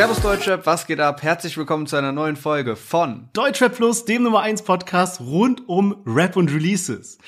Servus Deutschrap, was geht ab? Herzlich willkommen zu einer neuen Folge von Deutschrap Plus, dem Nummer 1 Podcast rund um Rap und Releases.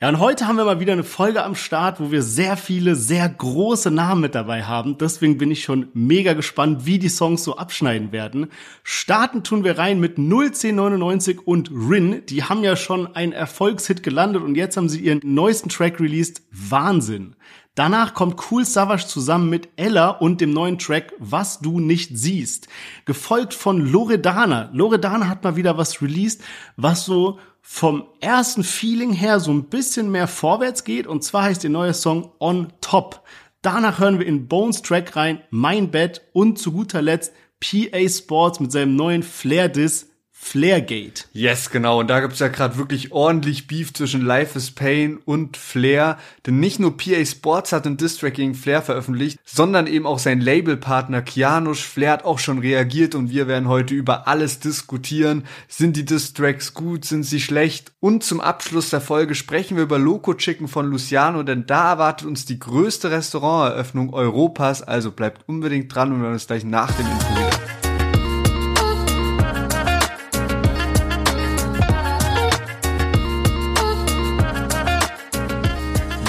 Ja, und heute haben wir mal wieder eine Folge am Start, wo wir sehr viele, sehr große Namen mit dabei haben. Deswegen bin ich schon mega gespannt, wie die Songs so abschneiden werden. Starten tun wir rein mit 01099 und Rin. Die haben ja schon einen Erfolgshit gelandet und jetzt haben sie ihren neuesten Track released. Wahnsinn. Danach kommt Cool Savage zusammen mit Ella und dem neuen Track Was du nicht siehst. Gefolgt von Loredana. Loredana hat mal wieder was released, was so vom ersten Feeling her so ein bisschen mehr vorwärts geht. Und zwar heißt der neue Song On Top. Danach hören wir in Bones Track rein Mein Bett und zu guter Letzt PA Sports mit seinem neuen Flair-Diss Flairgate. Yes, genau. Und da gibt's ja gerade wirklich ordentlich Beef zwischen Life is Pain und Flair. Denn nicht nur PA Sports hat einen Distrack gegen Flair veröffentlicht, sondern eben auch sein Labelpartner Kianush. Flair hat auch schon reagiert und wir werden heute über alles diskutieren. Sind die Distracks gut? Sind sie schlecht? Und zum Abschluss der Folge sprechen wir über Loco Chicken von Luciano, denn da erwartet uns die größte Restauranteröffnung Europas. Also bleibt unbedingt dran und wir hören uns gleich nach dem Intro.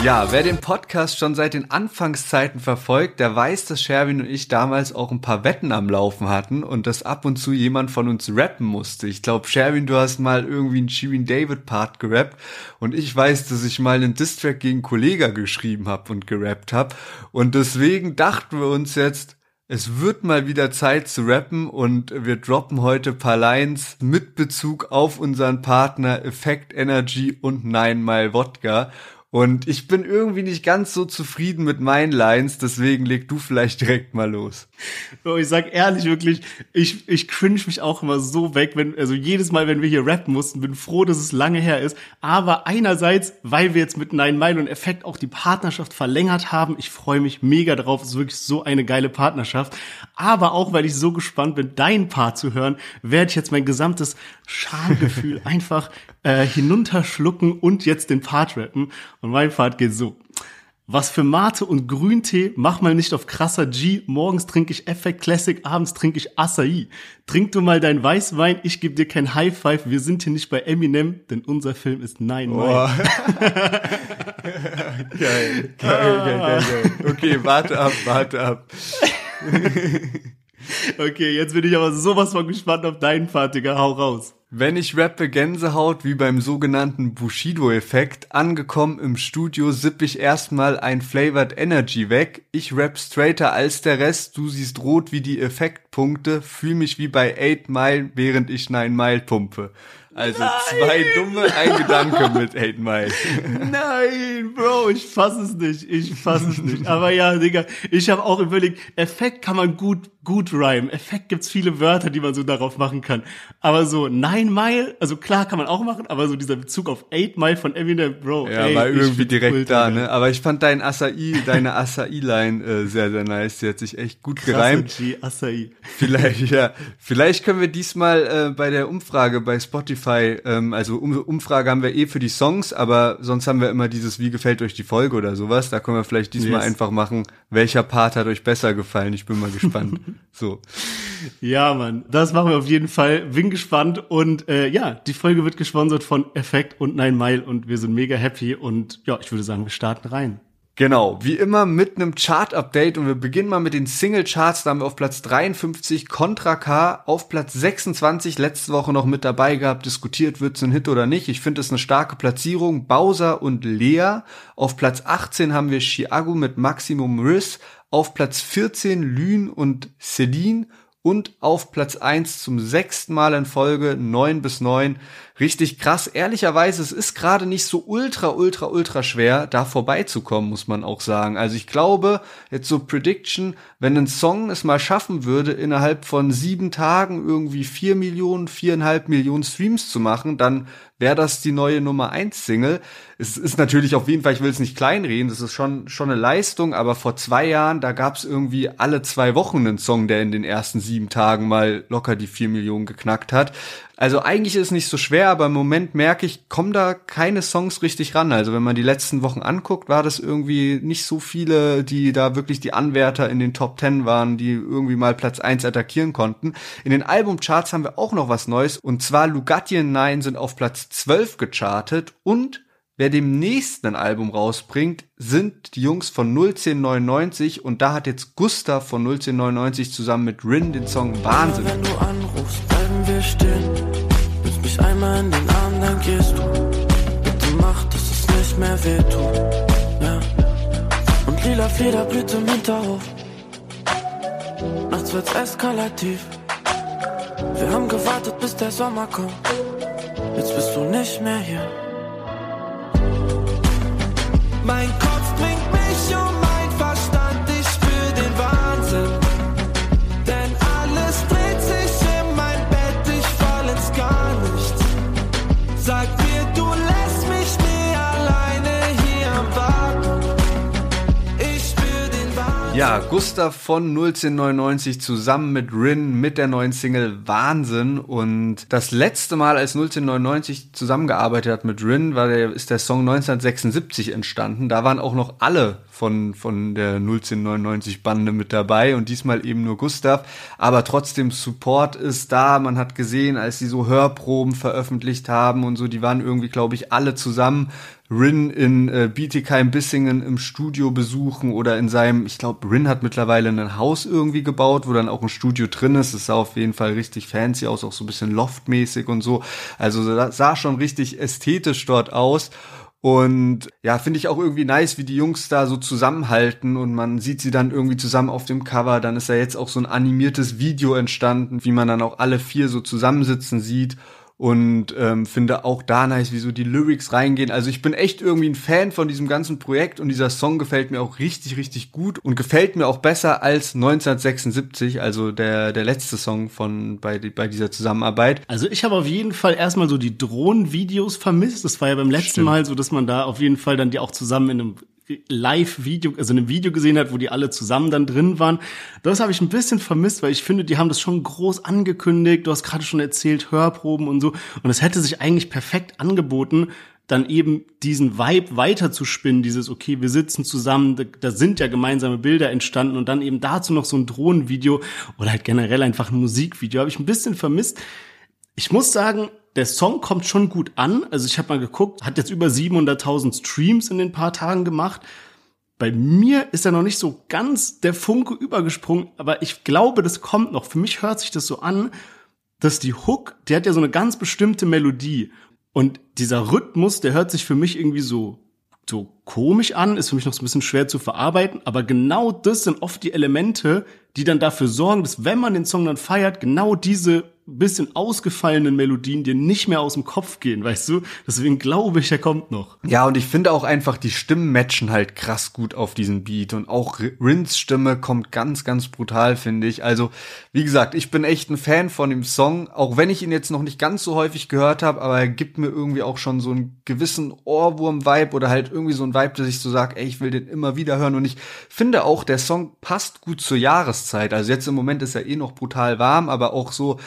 Ja, wer den Podcast schon seit den Anfangszeiten verfolgt, der weiß, dass Sherwin und ich damals auch ein paar Wetten am Laufen hatten und dass ab und zu jemand von uns rappen musste. Ich glaube, Sherwin, du hast mal irgendwie einen Shirin David Part gerappt und ich weiß, dass ich mal einen Distrack gegen Kollega geschrieben habe und gerappt habe und deswegen dachten wir uns jetzt, es wird mal wieder Zeit zu rappen und wir droppen heute paar Lines mit Bezug auf unseren Partner Effect Energy und Nine Mile Wodka. Und ich bin irgendwie nicht ganz so zufrieden mit meinen Lines, deswegen leg du vielleicht direkt mal los. Ich sag ehrlich wirklich, ich, ich cringe mich auch immer so weg, wenn, also jedes Mal, wenn wir hier rappen mussten, bin froh, dass es lange her ist. Aber einerseits, weil wir jetzt mit Nine Mile und Effekt auch die Partnerschaft verlängert haben, ich freue mich mega drauf, es ist wirklich so eine geile Partnerschaft. Aber auch, weil ich so gespannt bin, deinen Part zu hören, werde ich jetzt mein gesamtes Schamgefühl einfach äh, hinunterschlucken und jetzt den Part rappen. Und mein Part geht so. Was für Mate und Grüntee, mach mal nicht auf krasser G. Morgens trinke ich Effect Classic, abends trinke ich Acai. Trink du mal dein Weißwein, ich gebe dir kein High Five. Wir sind hier nicht bei Eminem, denn unser Film ist Nein, oh. geil, geil, geil, geil, geil. Okay, warte ab, warte ab. okay, jetzt bin ich aber sowas von gespannt auf deinen Part, Digga. Hau raus. Wenn ich rappe Gänsehaut wie beim sogenannten Bushido-Effekt, angekommen im Studio sipp ich erstmal ein Flavored Energy weg. Ich rap straighter als der Rest, du siehst rot wie die Effektpunkte, fühl mich wie bei 8 Mile, während ich 9 Mile pumpe. Also Nein. zwei dumme, ein Gedanke mit 8 Mile. Nein, Bro, ich fass es nicht, ich fass es nicht. Aber ja, Digga, ich habe auch überlegt, Effekt kann man gut gut rhyme. Effekt gibt's viele Wörter, die man so darauf machen kann. Aber so Nine Mile, also klar kann man auch machen, aber so dieser Bezug auf Eight Mile von Eminem, Bro. Ja, ey, war irgendwie direkt cool, da, ne? Aber ich fand dein Acai, deine Acai-Line äh, sehr, sehr nice. Die hat sich echt gut Krasse gereimt. G, Acai. Vielleicht, ja. Vielleicht können wir diesmal äh, bei der Umfrage bei Spotify, ähm, also um, Umfrage haben wir eh für die Songs, aber sonst haben wir immer dieses Wie gefällt euch die Folge oder sowas. Da können wir vielleicht diesmal yes. einfach machen, welcher Part hat euch besser gefallen. Ich bin mal gespannt. So. Ja, Mann, das machen wir auf jeden Fall. Bin gespannt und äh, ja, die Folge wird gesponsert von Effekt und Nine Mile und wir sind mega happy und ja, ich würde sagen, wir starten rein. Genau, wie immer mit einem Chart-Update und wir beginnen mal mit den Single-Charts. Da haben wir auf Platz 53 Contra K, auf Platz 26 letzte Woche noch mit dabei gehabt, diskutiert, wird's ein Hit oder nicht. Ich finde es eine starke Platzierung. Bowser und Lea. Auf Platz 18 haben wir Chiago mit Maximum Riss. Auf Platz 14 Lün und Celine und auf Platz 1 zum sechsten Mal in Folge 9 bis 9 richtig krass. Ehrlicherweise, es ist gerade nicht so ultra, ultra, ultra schwer, da vorbeizukommen, muss man auch sagen. Also ich glaube, jetzt so Prediction, wenn ein Song es mal schaffen würde, innerhalb von sieben Tagen irgendwie vier Millionen, viereinhalb Millionen Streams zu machen, dann wäre das die neue Nummer eins Single. Es ist natürlich auf jeden Fall, ich will es nicht kleinreden, das ist schon, schon eine Leistung, aber vor zwei Jahren, da gab es irgendwie alle zwei Wochen einen Song, der in den ersten sieben Tagen mal locker die vier Millionen geknackt hat. Also eigentlich ist es nicht so schwer, aber im Moment merke ich, kommen da keine Songs richtig ran. Also wenn man die letzten Wochen anguckt, war das irgendwie nicht so viele, die da wirklich die Anwärter in den Top Ten waren, die irgendwie mal Platz eins attackieren konnten. In den Albumcharts haben wir auch noch was Neues und zwar Lugatien 9 sind auf Platz 12 gechartet und Wer demnächst ein Album rausbringt, sind die Jungs von 01099 und da hat jetzt Gustav von 01099 zusammen mit Rin den Song Wahnsinn. Wenn du anrufst, bleiben wir stehen. Nimmst mich einmal in den Arm, dann gehst du. Bitte mach, dass es nicht mehr wehtut. Ja. Und lila Federblüte im Hinterhof. Nachts wird's eskalativ. Wir haben gewartet, bis der Sommer kommt. Jetzt bist du nicht mehr hier. Mein Kopf Ja, Gustav von 01099 zusammen mit Rin mit der neuen Single Wahnsinn und das letzte Mal, als 01099 zusammengearbeitet hat mit Rin, war der, ist der Song 1976 entstanden. Da waren auch noch alle von, von der 01099 Bande mit dabei und diesmal eben nur Gustav. Aber trotzdem Support ist da. Man hat gesehen, als sie so Hörproben veröffentlicht haben und so, die waren irgendwie, glaube ich, alle zusammen Rin in äh, Bietigheim-Bissingen im Studio besuchen oder in seinem, ich glaube, Rin hat mittlerweile ein Haus irgendwie gebaut, wo dann auch ein Studio drin ist. Es sah auf jeden Fall richtig fancy aus, auch so ein bisschen loftmäßig und so. Also das sah schon richtig ästhetisch dort aus. Und ja, finde ich auch irgendwie nice, wie die Jungs da so zusammenhalten und man sieht sie dann irgendwie zusammen auf dem Cover. Dann ist ja jetzt auch so ein animiertes Video entstanden, wie man dann auch alle vier so zusammensitzen sieht und ähm, finde auch da nice, wie so die Lyrics reingehen. Also ich bin echt irgendwie ein Fan von diesem ganzen Projekt und dieser Song gefällt mir auch richtig, richtig gut und gefällt mir auch besser als 1976, also der, der letzte Song von bei, bei dieser Zusammenarbeit. Also ich habe auf jeden Fall erstmal so die Drohnenvideos vermisst. Das war ja beim letzten Stimmt. Mal so, dass man da auf jeden Fall dann die auch zusammen in einem Live-Video, also in einem Video gesehen hat, wo die alle zusammen dann drin waren. Das habe ich ein bisschen vermisst, weil ich finde, die haben das schon groß angekündigt. Du hast gerade schon erzählt, Hörproben und so. Und es hätte sich eigentlich perfekt angeboten, dann eben diesen Vibe weiterzuspinnen, dieses, okay, wir sitzen zusammen, da, da sind ja gemeinsame Bilder entstanden und dann eben dazu noch so ein Drohnenvideo oder halt generell einfach ein Musikvideo, habe ich ein bisschen vermisst. Ich muss sagen, der Song kommt schon gut an. Also ich habe mal geguckt, hat jetzt über 700.000 Streams in den paar Tagen gemacht. Bei mir ist er noch nicht so ganz der Funke übergesprungen, aber ich glaube, das kommt noch. Für mich hört sich das so an, dass die Hook, die hat ja so eine ganz bestimmte Melodie. Und dieser Rhythmus, der hört sich für mich irgendwie so, so komisch an, ist für mich noch so ein bisschen schwer zu verarbeiten. Aber genau das sind oft die Elemente, die dann dafür sorgen, dass wenn man den Song dann feiert, genau diese bisschen ausgefallenen Melodien dir nicht mehr aus dem Kopf gehen, weißt du? Deswegen glaube ich, er kommt noch. Ja, und ich finde auch einfach, die Stimmen matchen halt krass gut auf diesen Beat und auch Rins Stimme kommt ganz, ganz brutal, finde ich. Also, wie gesagt, ich bin echt ein Fan von dem Song, auch wenn ich ihn jetzt noch nicht ganz so häufig gehört habe, aber er gibt mir irgendwie auch schon so einen gewissen Ohrwurm-Vibe oder halt irgendwie so ein Vibe, dass ich so sage, ey, ich will den immer wieder hören und ich finde auch, der Song passt gut zur Jahreszeit. Also jetzt im Moment ist er eh noch brutal warm, aber auch so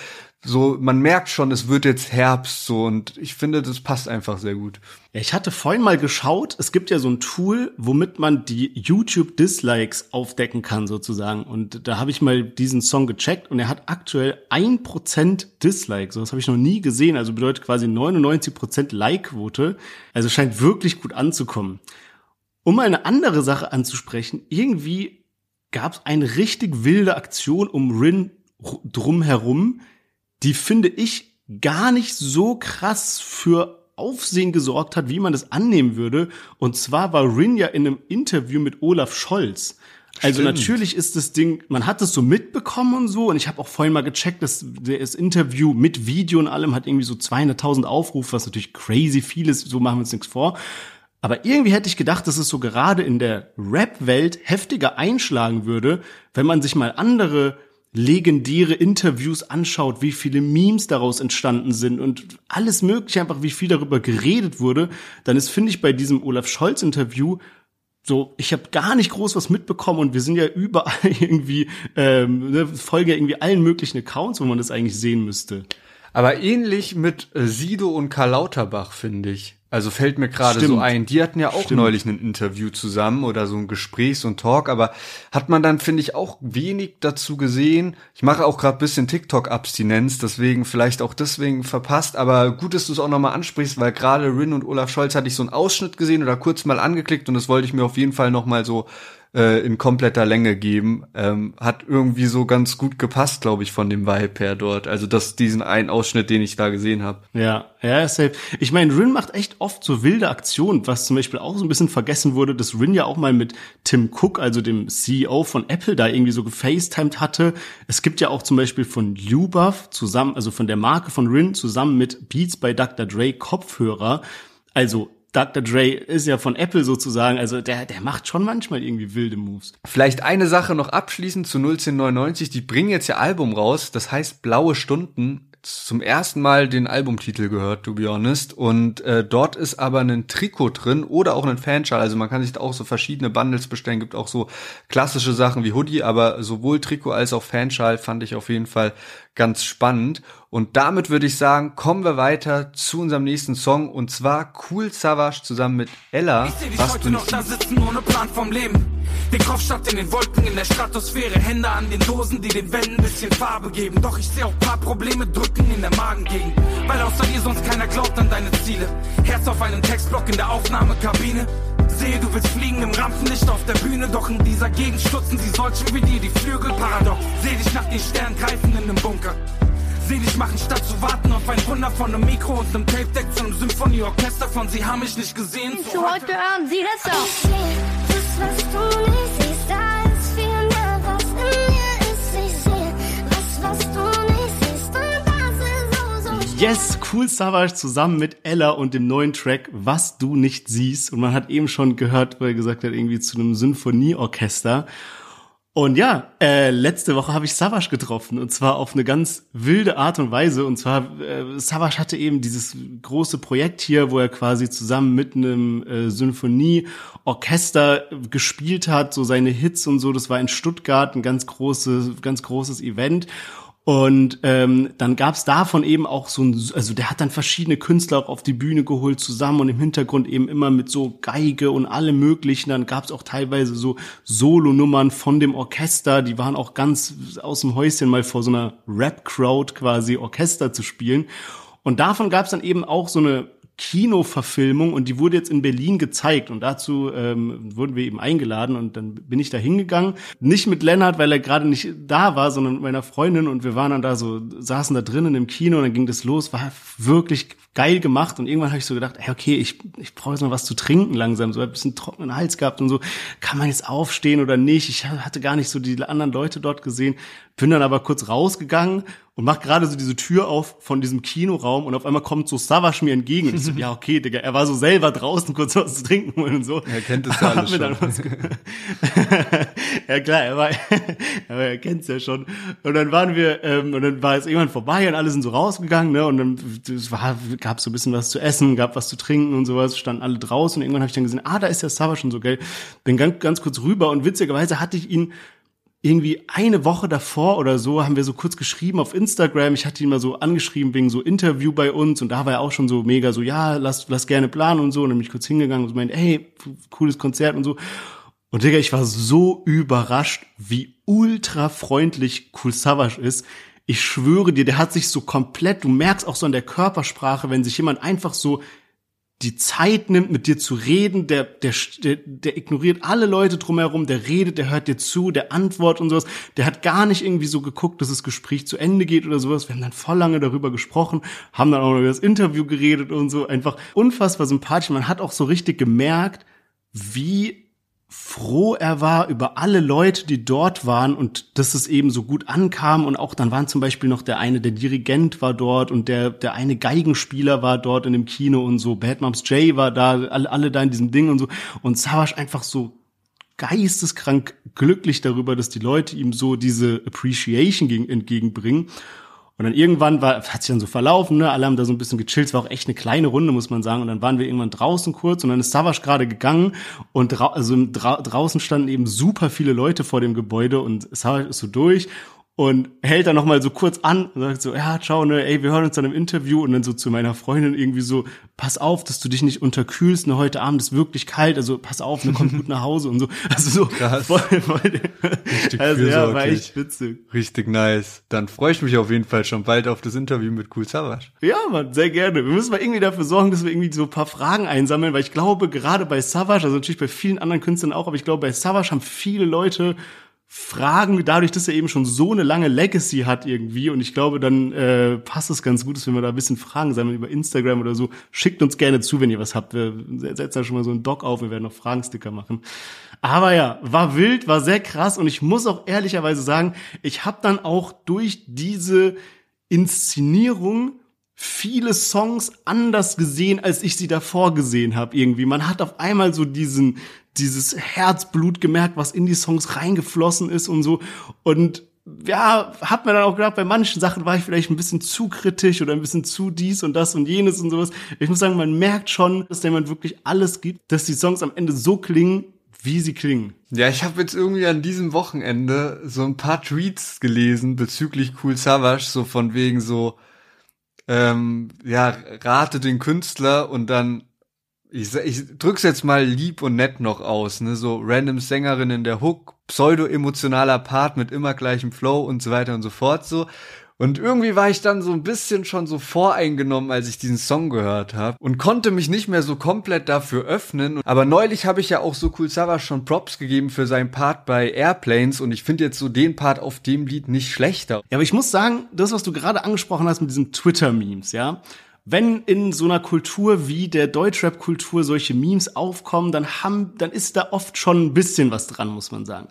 so, man merkt schon, es wird jetzt Herbst so und ich finde, das passt einfach sehr gut. Ja, ich hatte vorhin mal geschaut, es gibt ja so ein Tool, womit man die YouTube-Dislikes aufdecken kann sozusagen. Und da habe ich mal diesen Song gecheckt und er hat aktuell ein Prozent Dislike. So, das habe ich noch nie gesehen. Also bedeutet quasi 99% Like-Quote. Also scheint wirklich gut anzukommen. Um mal eine andere Sache anzusprechen, irgendwie gab es eine richtig wilde Aktion um Rin drumherum die finde ich gar nicht so krass für Aufsehen gesorgt hat, wie man das annehmen würde. Und zwar war Rin ja in einem Interview mit Olaf Scholz. Also Stimmt. natürlich ist das Ding, man hat es so mitbekommen und so. Und ich habe auch vorhin mal gecheckt, dass das Interview mit Video und allem hat irgendwie so 200.000 Aufrufe, was natürlich crazy viel ist. So machen wir uns nichts vor. Aber irgendwie hätte ich gedacht, dass es so gerade in der Rap-Welt heftiger einschlagen würde, wenn man sich mal andere legendäre Interviews anschaut, wie viele Memes daraus entstanden sind und alles mögliche, einfach wie viel darüber geredet wurde, dann ist, finde ich, bei diesem Olaf Scholz-Interview so, ich habe gar nicht groß was mitbekommen und wir sind ja überall irgendwie, ähm, ne, folgen ja irgendwie allen möglichen Accounts, wo man das eigentlich sehen müsste. Aber ähnlich mit äh, Sido und Karl Lauterbach, finde ich. Also fällt mir gerade so ein. Die hatten ja auch Stimmt. neulich ein Interview zusammen oder so ein Gespräch, so ein Talk, aber hat man dann, finde ich, auch wenig dazu gesehen. Ich mache auch gerade bisschen TikTok-Abstinenz, deswegen vielleicht auch deswegen verpasst, aber gut, dass du es auch nochmal ansprichst, weil gerade Rin und Olaf Scholz hatte ich so einen Ausschnitt gesehen oder kurz mal angeklickt und das wollte ich mir auf jeden Fall nochmal so äh, in kompletter Länge geben. Ähm, hat irgendwie so ganz gut gepasst, glaube ich, von dem Vibe her dort. Also das, diesen einen Ausschnitt, den ich da gesehen habe. Ja, ja, safe. Ich meine, Rin macht echt oft so wilde Aktionen, was zum Beispiel auch so ein bisschen vergessen wurde, dass Rin ja auch mal mit Tim Cook, also dem CEO von Apple, da irgendwie so gefacetimed hatte. Es gibt ja auch zum Beispiel von Lubuff zusammen, also von der Marke von Rin zusammen mit Beats by Dr. Dre Kopfhörer. Also Dr. Dre ist ja von Apple sozusagen, also der, der macht schon manchmal irgendwie wilde Moves. Vielleicht eine Sache noch abschließend zu 01099. Die bringen jetzt ihr Album raus, das heißt Blaue Stunden. Zum ersten Mal den Albumtitel gehört, to be honest. Und äh, dort ist aber ein Trikot drin oder auch ein Fanschal. Also man kann sich da auch so verschiedene Bundles bestellen. Gibt auch so klassische Sachen wie Hoodie, aber sowohl Trikot als auch Fanschal fand ich auf jeden Fall ganz spannend. Und damit würde ich sagen, kommen wir weiter zu unserem nächsten Song. Und zwar Cool Savage zusammen mit Ella. Ich seh dich Was heute noch da sitzen ohne Plan vom Leben. Den Kopf statt in den Wolken, in der Stratosphäre. Hände an den Dosen, die den Wänden ein bisschen Farbe geben. Doch ich sehe auch paar Probleme drücken in der Magengegend. Weil außer dir sonst keiner glaubt an deine Ziele. Herz auf einem Textblock in der Aufnahmekabine. Sehe, du willst fliegen im Rampenlicht auf der Bühne. Doch in dieser Gegend stutzen sie solchen wie dir die Flügel. Paradox. Seh dich nach den Sternen greifen in einem Bunker. Seh dich machen, statt zu warten auf ein Wunder von einem Mikro und einem Tape-Deck zu einem Symphonieorchester von Sie haben mich nicht gesehen. Zu heute Abend, sieh das doch. Ich seh das, was du nicht siehst, Yes, Cool Savage zusammen mit Ella und dem neuen Track Was du nicht siehst. Und man hat eben schon gehört, wo er gesagt hat, irgendwie zu einem Symphonieorchester. Und ja, äh, letzte Woche habe ich Savage getroffen und zwar auf eine ganz wilde Art und Weise. Und zwar, äh, Savage hatte eben dieses große Projekt hier, wo er quasi zusammen mit einem äh, Symphonieorchester gespielt hat, so seine Hits und so. Das war in Stuttgart ein ganz großes, ganz großes Event. Und ähm, dann gab's davon eben auch so ein, also der hat dann verschiedene Künstler auch auf die Bühne geholt zusammen und im Hintergrund eben immer mit so Geige und allem möglichen. Dann gab's auch teilweise so Solo-Nummern von dem Orchester, die waren auch ganz aus dem Häuschen mal vor so einer Rap-Crowd quasi Orchester zu spielen. Und davon gab's dann eben auch so eine Kinoverfilmung und die wurde jetzt in Berlin gezeigt und dazu ähm, wurden wir eben eingeladen und dann bin ich da hingegangen. Nicht mit Lennart, weil er gerade nicht da war, sondern mit meiner Freundin und wir waren dann da so, saßen da drinnen im Kino und dann ging das los, war wirklich geil gemacht und irgendwann habe ich so gedacht, hey, okay, ich, ich brauche jetzt noch was zu trinken langsam, so ein bisschen trockenen Hals gehabt und so, kann man jetzt aufstehen oder nicht? Ich hatte gar nicht so die anderen Leute dort gesehen, bin dann aber kurz rausgegangen und mach gerade so diese Tür auf von diesem Kinoraum und auf einmal kommt so Savage mir entgegen und ich so, ja okay, Digga, er war so selber draußen kurz was zu trinken holen und so. Er kennt es ja alles schon. ja klar, er war, aber er kennt's ja schon. Und dann waren wir, ähm, und dann war es irgendwann vorbei und alle sind so rausgegangen, ne? Und dann es war, gab so ein bisschen was zu essen, gab was zu trinken und sowas, standen alle draußen und irgendwann habe ich dann gesehen, ah, da ist der Savage schon so geil. Bin ganz, ganz kurz rüber und witzigerweise hatte ich ihn irgendwie eine Woche davor oder so haben wir so kurz geschrieben auf Instagram. Ich hatte ihn mal so angeschrieben wegen so Interview bei uns und da war er auch schon so mega so, ja, lass, lass gerne planen und so. Und dann bin ich kurz hingegangen und so meinte, hey, cooles Konzert und so. Und Digga, ich war so überrascht, wie ultra freundlich Cool Savage ist. Ich schwöre dir, der hat sich so komplett, du merkst auch so an der Körpersprache, wenn sich jemand einfach so die Zeit nimmt, mit dir zu reden, der, der, der, ignoriert alle Leute drumherum, der redet, der hört dir zu, der antwortet und sowas. Der hat gar nicht irgendwie so geguckt, dass das Gespräch zu Ende geht oder sowas. Wir haben dann voll lange darüber gesprochen, haben dann auch noch über das Interview geredet und so. Einfach unfassbar sympathisch. Man hat auch so richtig gemerkt, wie froh er war über alle Leute, die dort waren und dass es eben so gut ankam. Und auch dann waren zum Beispiel noch der eine, der Dirigent war dort und der, der eine Geigenspieler war dort in dem Kino und so, Bad Moms J war da, alle, alle da in diesem Ding und so. Und Savage einfach so geisteskrank glücklich darüber, dass die Leute ihm so diese Appreciation gegen, entgegenbringen. Und dann irgendwann war, hat sich dann so verlaufen, ne? Alle haben da so ein bisschen gechillt. Es war auch echt eine kleine Runde, muss man sagen. Und dann waren wir irgendwann draußen kurz und dann ist Savage gerade gegangen und drau also dra draußen standen eben super viele Leute vor dem Gebäude und Savage ist so durch und hält dann noch mal so kurz an und sagt so, ja, ciao, ne, ey, wir hören uns dann im Interview und dann so zu meiner Freundin irgendwie so, pass auf, dass du dich nicht unterkühlst, ne, heute Abend ist wirklich kalt, also pass auf, ne, komm gut nach Hause und so. Also so Krass. voll, voll also ja, war echt witzig. Richtig nice. Dann freue ich mich auf jeden Fall schon bald auf das Interview mit Cool Savage. Ja, Mann, sehr gerne. Wir müssen mal irgendwie dafür sorgen, dass wir irgendwie so ein paar Fragen einsammeln, weil ich glaube, gerade bei Savage, also natürlich bei vielen anderen Künstlern auch, aber ich glaube, bei Savage haben viele Leute Fragen, dadurch, dass er eben schon so eine lange Legacy hat irgendwie. Und ich glaube, dann äh, passt es ganz gut, dass wenn wir da ein bisschen Fragen sammeln über Instagram oder so. Schickt uns gerne zu, wenn ihr was habt. Wir setzen da schon mal so einen Doc auf, wir werden noch Fragensticker machen. Aber ja, war wild, war sehr krass. Und ich muss auch ehrlicherweise sagen, ich habe dann auch durch diese Inszenierung viele Songs anders gesehen, als ich sie davor gesehen habe irgendwie. Man hat auf einmal so diesen dieses Herzblut gemerkt, was in die Songs reingeflossen ist und so und ja, hat mir dann auch gedacht, bei manchen Sachen war ich vielleicht ein bisschen zu kritisch oder ein bisschen zu dies und das und jenes und sowas. Ich muss sagen, man merkt schon, dass jemand wirklich alles gibt, dass die Songs am Ende so klingen, wie sie klingen. Ja, ich habe jetzt irgendwie an diesem Wochenende so ein paar Tweets gelesen bezüglich Cool Savage, so von wegen so, ähm, ja, rate den Künstler und dann, ich, ich drück's jetzt mal lieb und nett noch aus, ne, so random Sängerin in der Hook, pseudo-emotionaler Part mit immer gleichem Flow und so weiter und so fort, so. Und irgendwie war ich dann so ein bisschen schon so voreingenommen, als ich diesen Song gehört habe und konnte mich nicht mehr so komplett dafür öffnen. Aber neulich habe ich ja auch so Cool Savage schon Props gegeben für seinen Part bei Airplanes und ich finde jetzt so den Part auf dem Lied nicht schlechter. Ja, aber ich muss sagen, das, was du gerade angesprochen hast mit diesen Twitter-Memes, ja, wenn in so einer Kultur wie der Deutschrap-Kultur solche Memes aufkommen, dann haben, dann ist da oft schon ein bisschen was dran, muss man sagen.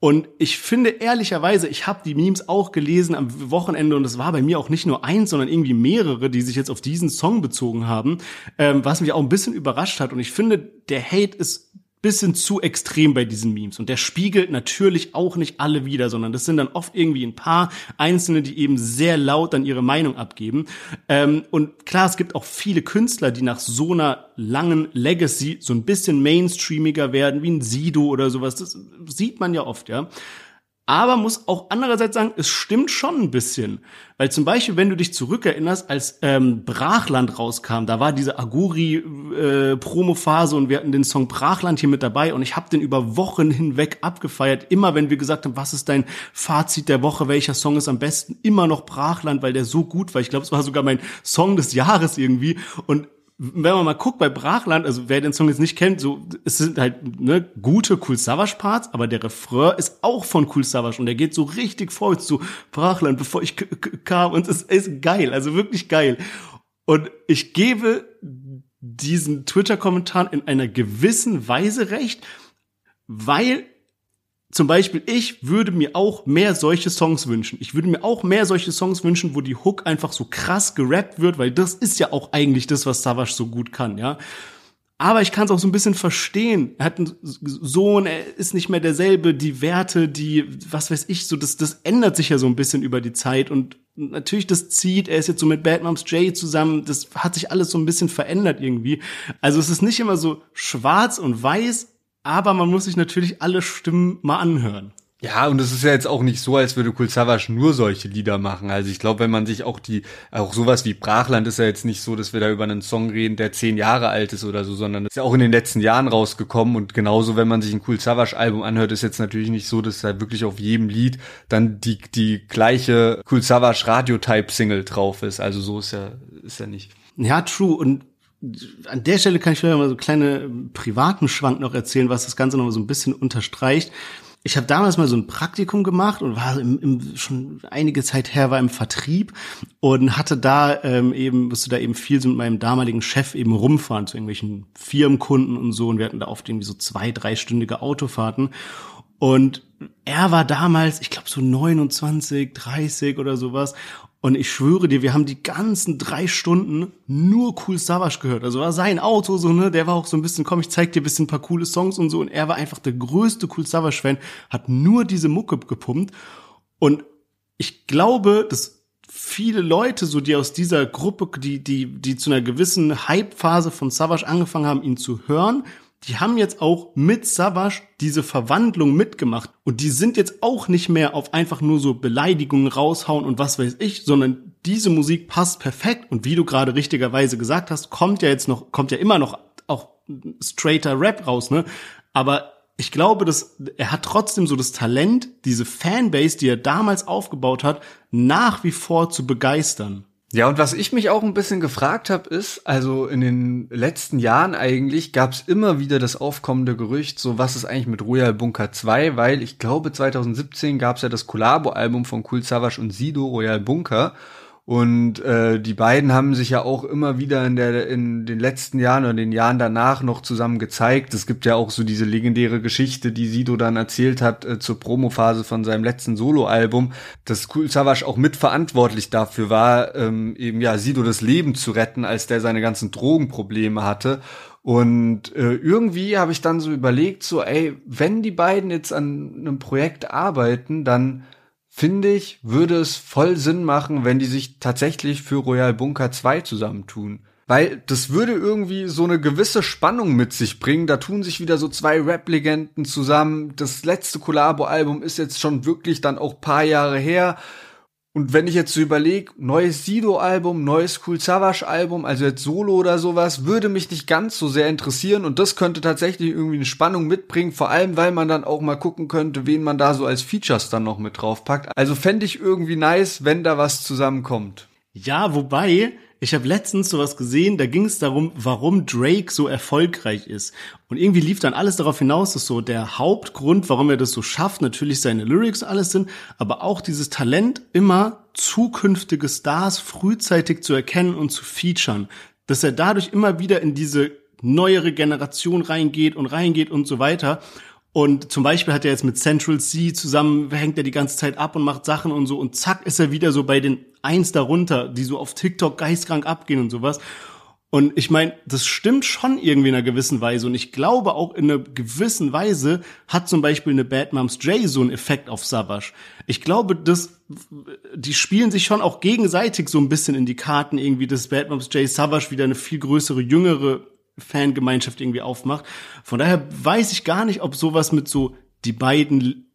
Und ich finde ehrlicherweise, ich habe die Memes auch gelesen am Wochenende und es war bei mir auch nicht nur eins, sondern irgendwie mehrere, die sich jetzt auf diesen Song bezogen haben, ähm, was mich auch ein bisschen überrascht hat. Und ich finde, der Hate ist bisschen zu extrem bei diesen Memes. Und der spiegelt natürlich auch nicht alle wieder, sondern das sind dann oft irgendwie ein paar Einzelne, die eben sehr laut dann ihre Meinung abgeben. Ähm, und klar, es gibt auch viele Künstler, die nach so einer langen Legacy so ein bisschen mainstreamiger werden, wie ein Sido oder sowas. Das sieht man ja oft, ja. Aber muss auch andererseits sagen, es stimmt schon ein bisschen. Weil zum Beispiel, wenn du dich zurückerinnerst, als ähm, Brachland rauskam, da war diese Aguri-Promo-Phase äh, und wir hatten den Song Brachland hier mit dabei und ich habe den über Wochen hinweg abgefeiert. Immer wenn wir gesagt haben, was ist dein Fazit der Woche, welcher Song ist am besten, immer noch Brachland, weil der so gut war. Ich glaube, es war sogar mein Song des Jahres irgendwie. Und wenn man mal guckt bei Brachland, also wer den Song jetzt nicht kennt, so es sind halt ne, gute Cool Savage Parts, aber der Refrain ist auch von Cool Savage und der geht so richtig vorwärts zu Brachland, bevor ich kam und es ist geil, also wirklich geil. Und ich gebe diesen Twitter-Kommentaren in einer gewissen Weise recht, weil zum Beispiel, ich würde mir auch mehr solche Songs wünschen. Ich würde mir auch mehr solche Songs wünschen, wo die Hook einfach so krass gerappt wird, weil das ist ja auch eigentlich das, was Savage so gut kann, ja. Aber ich kann es auch so ein bisschen verstehen. Er hat einen Sohn, er ist nicht mehr derselbe, die Werte, die, was weiß ich, so, das, das ändert sich ja so ein bisschen über die Zeit und natürlich das zieht, er ist jetzt so mit Bad Moms Jay zusammen, das hat sich alles so ein bisschen verändert irgendwie. Also es ist nicht immer so schwarz und weiß, aber man muss sich natürlich alle Stimmen mal anhören. Ja, und es ist ja jetzt auch nicht so, als würde Cool Savage nur solche Lieder machen. Also ich glaube, wenn man sich auch die, auch sowas wie Brachland ist ja jetzt nicht so, dass wir da über einen Song reden, der zehn Jahre alt ist oder so, sondern ist ja auch in den letzten Jahren rausgekommen und genauso, wenn man sich ein Cool Savage Album anhört, ist jetzt natürlich nicht so, dass da wirklich auf jedem Lied dann die, die gleiche Cool Savage Radio Type Single drauf ist. Also so ist ja, ist ja nicht. Ja, true. Und an der Stelle kann ich vielleicht mal so kleine privaten Schwank noch erzählen, was das Ganze noch mal so ein bisschen unterstreicht. Ich habe damals mal so ein Praktikum gemacht und war im, im, schon einige Zeit her war im Vertrieb und hatte da ähm, eben, musste da eben viel so mit meinem damaligen Chef eben rumfahren zu irgendwelchen Firmenkunden und so. Und wir hatten da oft irgendwie so zwei, dreistündige Autofahrten. Und er war damals, ich glaube so 29, 30 oder sowas und ich schwöre dir, wir haben die ganzen drei Stunden nur Cool Savage gehört. Also war sein Auto so, ne, der war auch so ein bisschen, komm, ich zeig dir ein bisschen ein paar coole Songs und so. Und er war einfach der größte Cool Savage-Fan, hat nur diese Mucke gepumpt. Und ich glaube, dass viele Leute, so die aus dieser Gruppe, die, die, die zu einer gewissen Hype-Phase von Savage angefangen haben, ihn zu hören, die haben jetzt auch mit Savage diese Verwandlung mitgemacht. Und die sind jetzt auch nicht mehr auf einfach nur so Beleidigungen raushauen und was weiß ich, sondern diese Musik passt perfekt. Und wie du gerade richtigerweise gesagt hast, kommt ja jetzt noch, kommt ja immer noch auch straighter Rap raus, ne? Aber ich glaube, dass er hat trotzdem so das Talent, diese Fanbase, die er damals aufgebaut hat, nach wie vor zu begeistern. Ja, und was ich mich auch ein bisschen gefragt habe, ist, also in den letzten Jahren eigentlich gab es immer wieder das aufkommende Gerücht, so was ist eigentlich mit Royal Bunker 2, weil ich glaube 2017 gab es ja das Collabo-Album von Cool Savage und Sido, Royal Bunker. Und äh, die beiden haben sich ja auch immer wieder in, der, in den letzten Jahren oder den Jahren danach noch zusammen gezeigt. Es gibt ja auch so diese legendäre Geschichte, die Sido dann erzählt hat äh, zur Promophase von seinem letzten Soloalbum, dass Cool Savage auch mitverantwortlich dafür war, ähm, eben ja Sido das Leben zu retten, als der seine ganzen Drogenprobleme hatte. Und äh, irgendwie habe ich dann so überlegt, so, ey, wenn die beiden jetzt an einem Projekt arbeiten, dann finde ich, würde es voll Sinn machen, wenn die sich tatsächlich für Royal Bunker 2 zusammentun. Weil das würde irgendwie so eine gewisse Spannung mit sich bringen. Da tun sich wieder so zwei Rap-Legenden zusammen. Das letzte Collabo-Album ist jetzt schon wirklich dann auch paar Jahre her. Und wenn ich jetzt so überlege, neues Sido-Album, neues Cool Savage-Album, also jetzt Solo oder sowas, würde mich nicht ganz so sehr interessieren und das könnte tatsächlich irgendwie eine Spannung mitbringen, vor allem weil man dann auch mal gucken könnte, wen man da so als Features dann noch mit draufpackt. Also fände ich irgendwie nice, wenn da was zusammenkommt. Ja, wobei, ich habe letztens sowas gesehen, da ging es darum, warum Drake so erfolgreich ist. Und irgendwie lief dann alles darauf hinaus, dass so der Hauptgrund, warum er das so schafft, natürlich seine Lyrics alles sind, aber auch dieses Talent, immer zukünftige Stars frühzeitig zu erkennen und zu featuren. Dass er dadurch immer wieder in diese neuere Generation reingeht und reingeht und so weiter. Und zum Beispiel hat er jetzt mit Central C zusammen, hängt er die ganze Zeit ab und macht Sachen und so und zack ist er wieder so bei den Eins darunter, die so auf TikTok geistkrank abgehen und sowas. Und ich meine, das stimmt schon irgendwie in einer gewissen Weise. Und ich glaube auch in einer gewissen Weise hat zum Beispiel eine Bad Moms J so einen Effekt auf Savage. Ich glaube, das, die spielen sich schon auch gegenseitig so ein bisschen in die Karten irgendwie, dass Bad Moms J Savage wieder eine viel größere, jüngere Fangemeinschaft irgendwie aufmacht. Von daher weiß ich gar nicht, ob sowas mit so die beiden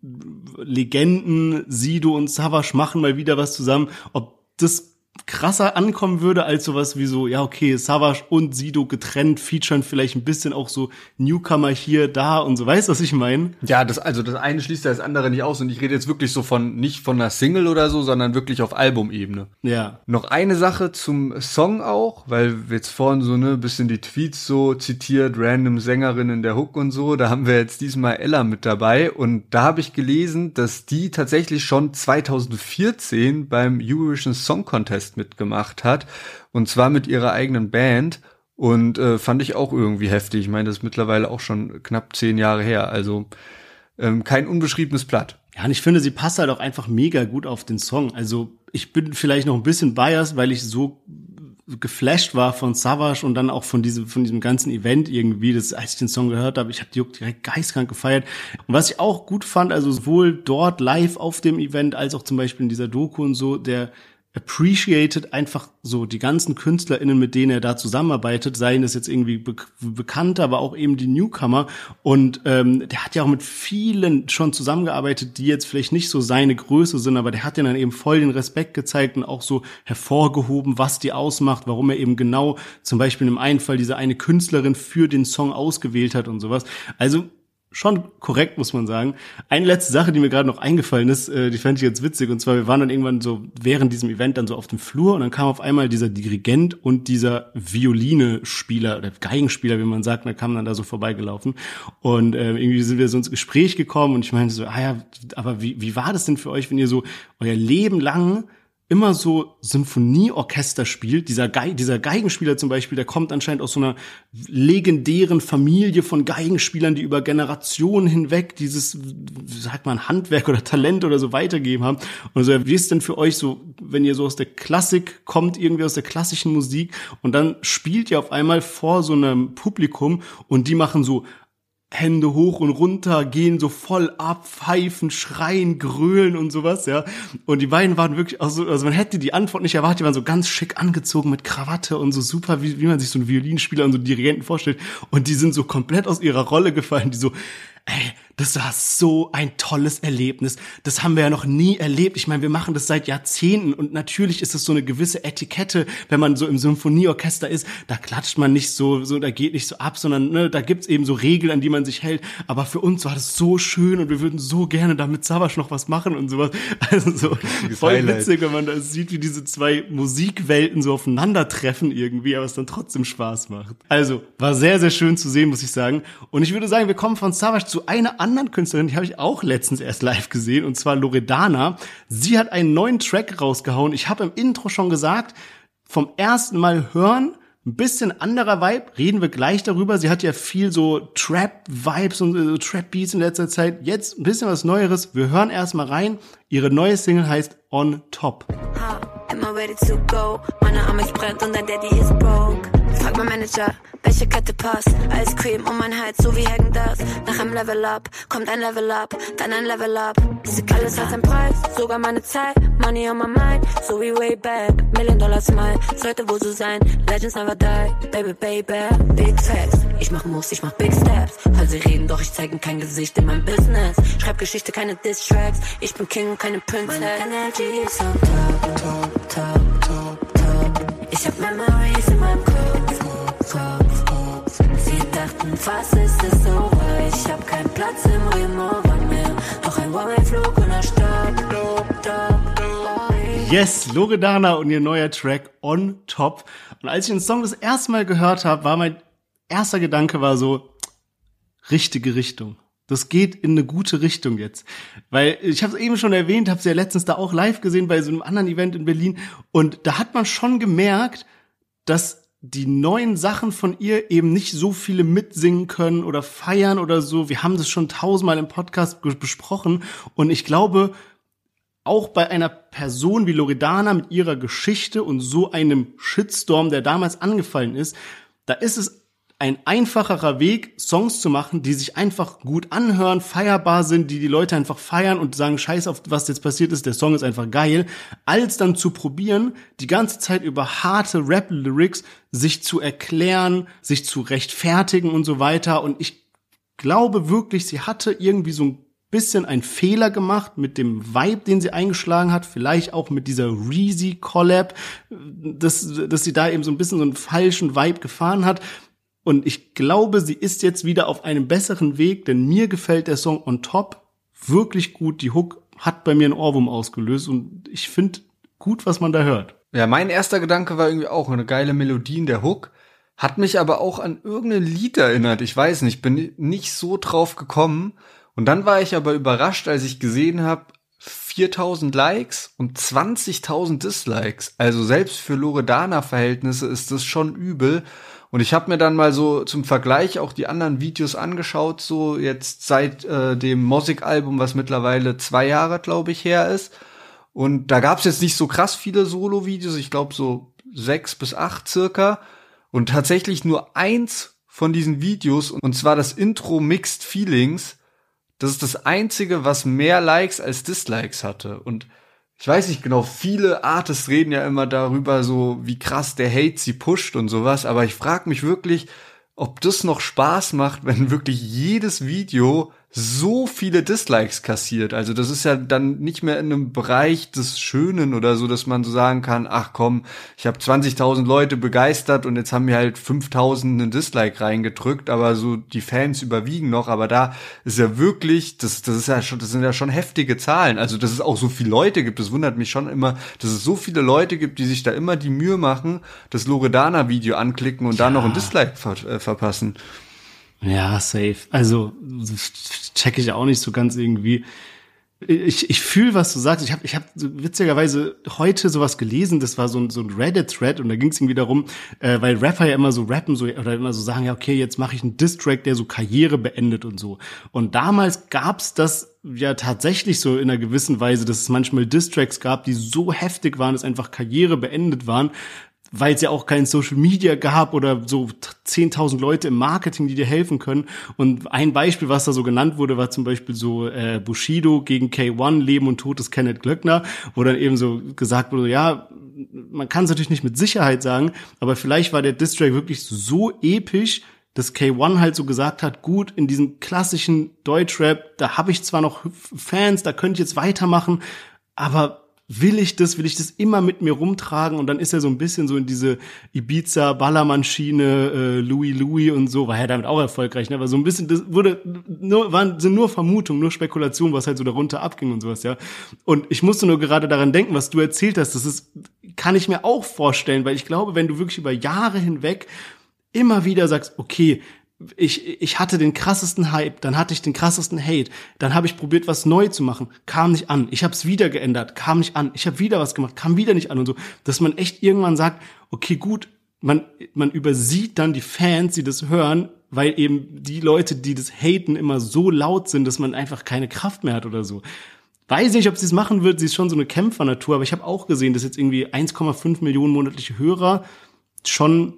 Legenden, Sido und Savage machen mal wieder was zusammen, ob das krasser ankommen würde als sowas wie so, ja, okay, Savage und Sido getrennt featuren vielleicht ein bisschen auch so Newcomer hier, da und so. Weißt du, was ich meine? Ja, das, also das eine schließt das andere nicht aus und ich rede jetzt wirklich so von, nicht von einer Single oder so, sondern wirklich auf Albumebene. Ja. Noch eine Sache zum Song auch, weil wir jetzt vorhin so ne bisschen die Tweets so zitiert, random Sängerin in der Hook und so, da haben wir jetzt diesmal Ella mit dabei und da habe ich gelesen, dass die tatsächlich schon 2014 beim Eurovision Song Contest mitgemacht hat und zwar mit ihrer eigenen Band und äh, fand ich auch irgendwie heftig. Ich meine, das ist mittlerweile auch schon knapp zehn Jahre her, also ähm, kein unbeschriebenes Blatt. Ja, und ich finde, sie passt halt auch einfach mega gut auf den Song. Also ich bin vielleicht noch ein bisschen biased, weil ich so geflasht war von Savage und dann auch von diesem von diesem ganzen Event irgendwie, das als ich den Song gehört habe, ich habe die direkt geistkrank gefeiert. Und was ich auch gut fand, also sowohl dort live auf dem Event als auch zum Beispiel in dieser Doku und so, der appreciated einfach so die ganzen KünstlerInnen, mit denen er da zusammenarbeitet, seien es jetzt irgendwie be bekannte, aber auch eben die Newcomer. Und ähm, der hat ja auch mit vielen schon zusammengearbeitet, die jetzt vielleicht nicht so seine Größe sind, aber der hat ja dann eben voll den Respekt gezeigt und auch so hervorgehoben, was die ausmacht, warum er eben genau zum Beispiel im einen Fall diese eine Künstlerin für den Song ausgewählt hat und sowas. Also schon korrekt, muss man sagen. Eine letzte Sache, die mir gerade noch eingefallen ist, äh, die fand ich jetzt witzig. Und zwar, wir waren dann irgendwann so während diesem Event dann so auf dem Flur und dann kam auf einmal dieser Dirigent und dieser Violine-Spieler oder Geigenspieler, wie man sagt, und da kam dann da so vorbeigelaufen. Und äh, irgendwie sind wir so ins Gespräch gekommen und ich meinte so, ah ja, aber wie, wie war das denn für euch, wenn ihr so euer Leben lang immer so Symphonieorchester spielt. Dieser, Ge dieser Geigenspieler zum Beispiel, der kommt anscheinend aus so einer legendären Familie von Geigenspielern, die über Generationen hinweg dieses, sagt man, Handwerk oder Talent oder so weitergeben haben. Und so, wie ist denn für euch so, wenn ihr so aus der Klassik kommt, irgendwie aus der klassischen Musik und dann spielt ihr auf einmal vor so einem Publikum und die machen so Hände hoch und runter, gehen so voll ab, pfeifen, schreien, grölen und sowas, ja. Und die beiden waren wirklich, also, also man hätte die Antwort nicht erwartet, die waren so ganz schick angezogen mit Krawatte und so super, wie, wie man sich so einen Violinspieler und so einen Dirigenten vorstellt. Und die sind so komplett aus ihrer Rolle gefallen, die so, ey, das war so ein tolles Erlebnis. Das haben wir ja noch nie erlebt. Ich meine, wir machen das seit Jahrzehnten und natürlich ist es so eine gewisse Etikette, wenn man so im Symphonieorchester ist, da klatscht man nicht so, so da geht nicht so ab, sondern ne, da gibt's eben so Regeln, an die man sich hält. Aber für uns war das so schön und wir würden so gerne da mit Savas noch was machen und sowas. Also so voll Highlight. witzig, wenn man da sieht, wie diese zwei Musikwelten so aufeinandertreffen irgendwie, aber es dann trotzdem Spaß macht. Also war sehr, sehr schön zu sehen, muss ich sagen. Und ich würde sagen, wir kommen von Savage zu einer anderen Künstlerin, die habe ich auch letztens erst live gesehen, und zwar Loredana. Sie hat einen neuen Track rausgehauen. Ich habe im Intro schon gesagt, vom ersten Mal hören, ein bisschen anderer Vibe, reden wir gleich darüber. Sie hat ja viel so Trap-Vibes und äh, Trap-Beats in letzter Zeit. Jetzt ein bisschen was Neueres. Wir hören erstmal rein. Ihre neue Single heißt On Top. Ha, immer ready to go. Meine Amex brennt und dein Daddy ist broke. Frag mein Manager, welche Kette passt. Eiscreme um mein Hals, so wie Hagen das. Nach einem Level up, kommt ein Level up, dann ein Level up. Alles hat einen Preis, sogar meine Zeit. Money on my mind, so wie way back. Million Dollar Smile, sollte wohl so sein. Legends never die, baby, baby. Big Facts, ich mach Moves, ich mach Big Steps. Hör sie reden, doch ich zeig kein Gesicht in meinem Business. Schreib Geschichte, keine Diss-Tracks. Ich bin King und keine Princess. Meine Energy ist on top, was ist es so? Ich hab keinen Platz im Remover mehr. Doch ein One-Way-Flug und er stopp, stopp, stopp, stopp. Yes, Loredana und ihr neuer Track On Top. Und als ich den Song das erste Mal gehört habe, war mein erster Gedanke war so, richtige Richtung. Das geht in eine gute Richtung jetzt. Weil ich habe es eben schon erwähnt, habe sie ja letztens da auch live gesehen bei so einem anderen Event in Berlin. Und da hat man schon gemerkt, dass die neuen Sachen von ihr eben nicht so viele mitsingen können oder feiern oder so. Wir haben das schon tausendmal im Podcast besprochen. Und ich glaube, auch bei einer Person wie Loredana mit ihrer Geschichte und so einem Shitstorm, der damals angefallen ist, da ist es ein einfacherer Weg, Songs zu machen, die sich einfach gut anhören, feierbar sind, die die Leute einfach feiern und sagen, scheiß auf was jetzt passiert ist, der Song ist einfach geil, als dann zu probieren, die ganze Zeit über harte Rap-Lyrics sich zu erklären, sich zu rechtfertigen und so weiter. Und ich glaube wirklich, sie hatte irgendwie so ein bisschen einen Fehler gemacht mit dem Vibe, den sie eingeschlagen hat, vielleicht auch mit dieser Reezy Collab, dass, dass sie da eben so ein bisschen so einen falschen Vibe gefahren hat. Und ich glaube, sie ist jetzt wieder auf einem besseren Weg, denn mir gefällt der Song on top wirklich gut. Die Hook hat bei mir einen Ohrwurm ausgelöst und ich finde gut, was man da hört. Ja, mein erster Gedanke war irgendwie auch eine geile Melodie in der Hook. Hat mich aber auch an irgendein Lied erinnert. Ich weiß nicht, bin nicht so drauf gekommen. Und dann war ich aber überrascht, als ich gesehen habe, 4000 Likes und 20.000 Dislikes. Also selbst für Loredana-Verhältnisse ist das schon übel. Und ich habe mir dann mal so zum Vergleich auch die anderen Videos angeschaut, so jetzt seit äh, dem Mosik-Album, was mittlerweile zwei Jahre, glaube ich, her ist. Und da gab's jetzt nicht so krass viele Solo-Videos, ich glaube so sechs bis acht circa. Und tatsächlich nur eins von diesen Videos, und zwar das Intro Mixed Feelings, das ist das einzige, was mehr Likes als Dislikes hatte. Und ich weiß nicht genau, viele Artists reden ja immer darüber, so wie krass der Hate sie pusht und sowas, aber ich frage mich wirklich, ob das noch Spaß macht, wenn wirklich jedes Video so viele Dislikes kassiert. Also das ist ja dann nicht mehr in einem Bereich des Schönen oder so, dass man so sagen kann, ach komm, ich habe 20.000 Leute begeistert und jetzt haben mir halt 5.000 einen Dislike reingedrückt, aber so die Fans überwiegen noch. Aber da ist ja wirklich, das, das ist ja schon, das sind ja schon heftige Zahlen. Also dass es auch so viele Leute gibt, das wundert mich schon immer, dass es so viele Leute gibt, die sich da immer die Mühe machen, das Loredana-Video anklicken und da noch ein Dislike ver äh, verpassen. Ja, safe. Also check ich auch nicht so ganz irgendwie. Ich, ich fühle, was du sagst. Ich habe ich hab witzigerweise heute sowas gelesen, das war so ein, so ein Reddit-Thread und da ging es irgendwie darum, äh, weil Rapper ja immer so rappen so oder immer so sagen, ja, okay, jetzt mache ich einen Diss-Track, der so Karriere beendet und so. Und damals gab's das ja tatsächlich so in einer gewissen Weise, dass es manchmal Diss-Tracks gab, die so heftig waren, dass einfach Karriere beendet waren weil es ja auch kein Social Media gab oder so 10.000 Leute im Marketing, die dir helfen können. Und ein Beispiel, was da so genannt wurde, war zum Beispiel so äh, Bushido gegen K1, Leben und Tod des Kenneth Glöckner, wo dann eben so gesagt wurde, ja, man kann es natürlich nicht mit Sicherheit sagen, aber vielleicht war der Distrack wirklich so episch, dass K1 halt so gesagt hat, gut, in diesem klassischen Deutschrap, da habe ich zwar noch Fans, da könnte ich jetzt weitermachen, aber will ich das, will ich das immer mit mir rumtragen und dann ist er so ein bisschen so in diese Ibiza Ballermann-Schiene, äh, Louis Louis und so, war er damit auch erfolgreich, ne? aber so ein bisschen, das wurde nur, waren, sind nur Vermutungen, nur Spekulationen, was halt so darunter abging und sowas, ja. Und ich musste nur gerade daran denken, was du erzählt hast, das ist, kann ich mir auch vorstellen, weil ich glaube, wenn du wirklich über Jahre hinweg immer wieder sagst, okay, ich, ich hatte den krassesten Hype, dann hatte ich den krassesten Hate, dann habe ich probiert, was neu zu machen, kam nicht an. Ich habe es wieder geändert, kam nicht an. Ich habe wieder was gemacht, kam wieder nicht an und so. Dass man echt irgendwann sagt, okay, gut, man, man übersieht dann die Fans, die das hören, weil eben die Leute, die das haten, immer so laut sind, dass man einfach keine Kraft mehr hat oder so. Weiß nicht, ob sie es machen wird, sie ist schon so eine Kämpfernatur, aber ich habe auch gesehen, dass jetzt irgendwie 1,5 Millionen monatliche Hörer schon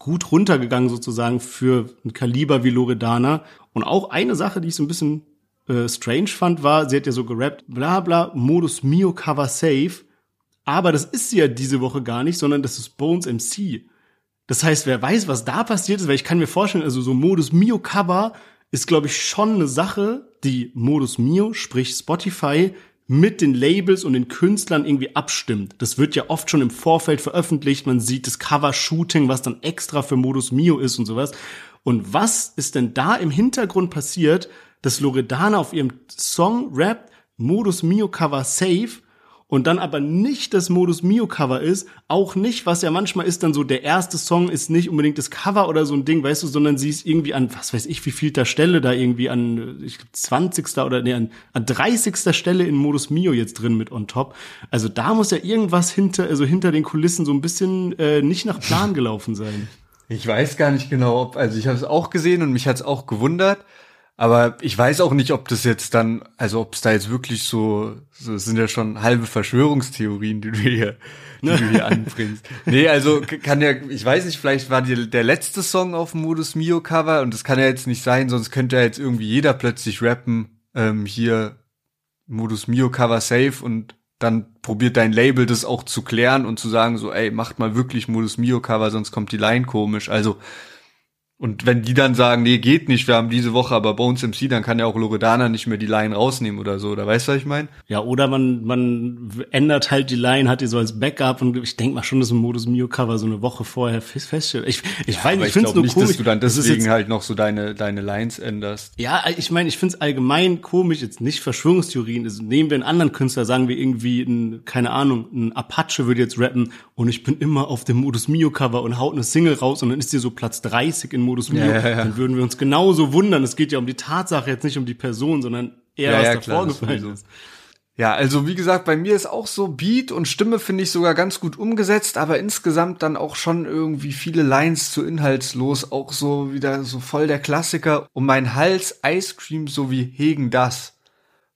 gut runtergegangen sozusagen für ein Kaliber wie Loredana. Und auch eine Sache, die ich so ein bisschen äh, strange fand, war, sie hat ja so gerappt, bla bla, Modus Mio Cover Safe. Aber das ist sie ja diese Woche gar nicht, sondern das ist Bones MC. Das heißt, wer weiß, was da passiert ist, weil ich kann mir vorstellen, also so Modus Mio Cover ist, glaube ich, schon eine Sache, die Modus Mio, sprich Spotify, mit den Labels und den Künstlern irgendwie abstimmt. Das wird ja oft schon im Vorfeld veröffentlicht. Man sieht das Cover-Shooting, was dann extra für Modus Mio ist und sowas. Und was ist denn da im Hintergrund passiert, dass Loredana auf ihrem Song rappt, Modus Mio Cover Safe und dann aber nicht das Modus Mio Cover ist, auch nicht, was ja manchmal ist dann so, der erste Song ist nicht unbedingt das Cover oder so ein Ding, weißt du, sondern sie ist irgendwie an, was weiß ich, wie viel der Stelle da irgendwie an, ich glaube, 20. oder nee, an, an 30. Stelle in Modus Mio jetzt drin mit on top. Also da muss ja irgendwas hinter, also hinter den Kulissen so ein bisschen äh, nicht nach Plan gelaufen sein. Ich weiß gar nicht genau, ob, also ich habe es auch gesehen und mich hat's auch gewundert. Aber ich weiß auch nicht, ob das jetzt dann, also ob es da jetzt wirklich so, so es sind ja schon halbe Verschwörungstheorien, die du hier, die du hier anbringst. Nee, also kann ja, ich weiß nicht, vielleicht war die, der letzte Song auf dem Modus Mio Cover und das kann ja jetzt nicht sein, sonst könnte ja jetzt irgendwie jeder plötzlich rappen, ähm, hier Modus Mio Cover safe und dann probiert dein Label das auch zu klären und zu sagen so, ey, macht mal wirklich Modus Mio Cover, sonst kommt die Line komisch. Also und wenn die dann sagen, nee, geht nicht, wir haben diese Woche aber Bones MC, dann kann ja auch Loredana nicht mehr die Line rausnehmen oder so, oder weißt du, was ich meine? Ja, oder man, man ändert halt die Line, hat die so als Backup und ich denke mal schon, dass ein Modus Mio Cover so eine Woche vorher fest feststellt. Ich, ich, Ja, weiß, aber ich finde es nur nicht, komisch. dass du dann deswegen jetzt- halt noch so deine, deine Lines änderst. Ja, ich meine, ich finde es allgemein komisch, jetzt nicht Verschwörungstheorien. Also nehmen wir einen anderen Künstler, sagen wir irgendwie, ein, keine Ahnung, ein Apache würde jetzt rappen und ich bin immer auf dem Modus Mio Cover und haut eine Single raus und dann ist die so Platz 30 in Modus Mio. Ja, ja. Dann würden wir uns genauso wundern. Es geht ja um die Tatsache, jetzt nicht um die Person, sondern eher, was da vorgefallen ist. Ja, also wie gesagt, bei mir ist auch so Beat und Stimme finde ich sogar ganz gut umgesetzt, aber insgesamt dann auch schon irgendwie viele Lines zu inhaltslos, auch so wieder so voll der Klassiker. Um mein Hals Ice Cream so wie Hegen das.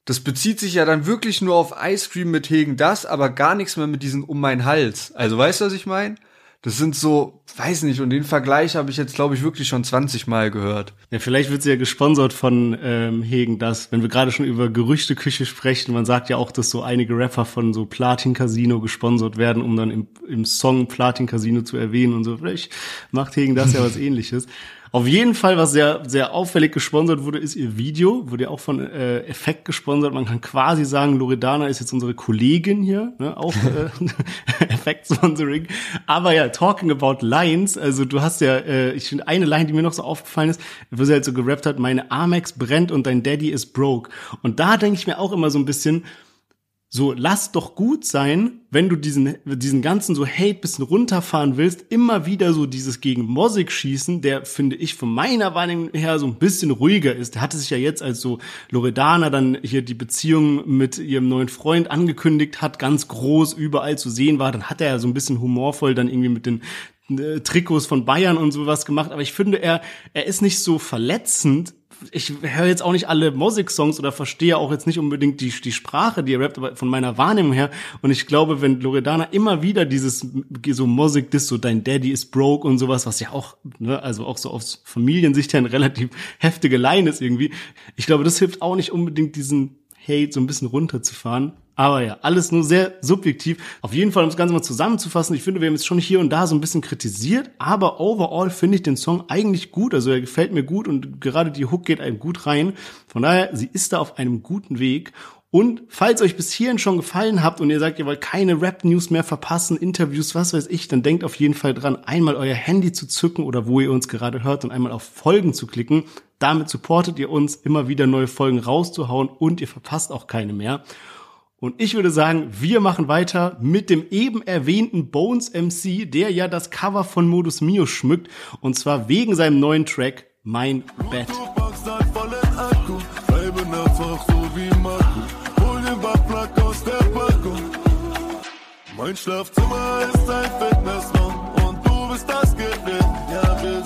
Das bezieht sich ja dann wirklich nur auf Ice Cream mit Hegen das, aber gar nichts mehr mit diesen um mein Hals. Also weißt du, was ich meine? Das sind so, weiß nicht, und den Vergleich habe ich jetzt, glaube ich, wirklich schon 20 Mal gehört. Ja, vielleicht wird sie ja gesponsert von ähm, Hegen das, wenn wir gerade schon über Gerüchteküche sprechen. Man sagt ja auch, dass so einige Rapper von so Platin Casino gesponsert werden, um dann im, im Song Platin Casino zu erwähnen und so. Vielleicht macht Hegen das ja was ähnliches. Auf jeden Fall, was sehr, sehr auffällig gesponsert wurde, ist ihr Video. Wurde ja auch von äh, Effekt gesponsert. Man kann quasi sagen, Loredana ist jetzt unsere Kollegin hier, ne? auch äh, Effekt-Sponsoring. Aber ja, talking about Lines, also du hast ja, äh, ich finde eine Line, die mir noch so aufgefallen ist, wo sie halt so gerappt hat, meine Amex brennt und dein Daddy ist broke. Und da denke ich mir auch immer so ein bisschen, so, lass doch gut sein, wenn du diesen, diesen ganzen so Hate bisschen runterfahren willst, immer wieder so dieses gegen Mosik schießen, der, finde ich, von meiner Wahrnehmung her so ein bisschen ruhiger ist. Der hatte sich ja jetzt als so Loredana dann hier die Beziehung mit ihrem neuen Freund angekündigt hat, ganz groß überall zu sehen war, dann hat er ja so ein bisschen humorvoll dann irgendwie mit den äh, Trikots von Bayern und sowas gemacht, aber ich finde, er, er ist nicht so verletzend, ich höre jetzt auch nicht alle Mosik-Songs oder verstehe auch jetzt nicht unbedingt die, die Sprache, die er rappt, aber von meiner Wahrnehmung her. Und ich glaube, wenn Loredana immer wieder dieses so Mosik das so dein Daddy ist broke und sowas, was ja auch, ne, also auch so aus Familiensicht her eine relativ heftige Line ist irgendwie. Ich glaube, das hilft auch nicht unbedingt diesen Hate so ein bisschen runterzufahren. Aber ja, alles nur sehr subjektiv. Auf jeden Fall, um das Ganze mal zusammenzufassen, ich finde, wir haben jetzt schon hier und da so ein bisschen kritisiert, aber overall finde ich den Song eigentlich gut. Also er gefällt mir gut und gerade die Hook geht einem gut rein. Von daher, sie ist da auf einem guten Weg. Und falls euch bis hierhin schon gefallen habt und ihr sagt, ihr wollt keine Rap-News mehr verpassen, Interviews, was weiß ich, dann denkt auf jeden Fall dran, einmal euer Handy zu zücken oder wo ihr uns gerade hört und einmal auf Folgen zu klicken. Damit supportet ihr uns, immer wieder neue Folgen rauszuhauen und ihr verpasst auch keine mehr. Und ich würde sagen, wir machen weiter mit dem eben erwähnten Bones MC, der ja das Cover von Modus Mio schmückt. Und zwar wegen seinem neuen Track Mein Bett. Mein Schlafzimmer ist ein Fitnessraum und du bist das Gerät. Ja, wir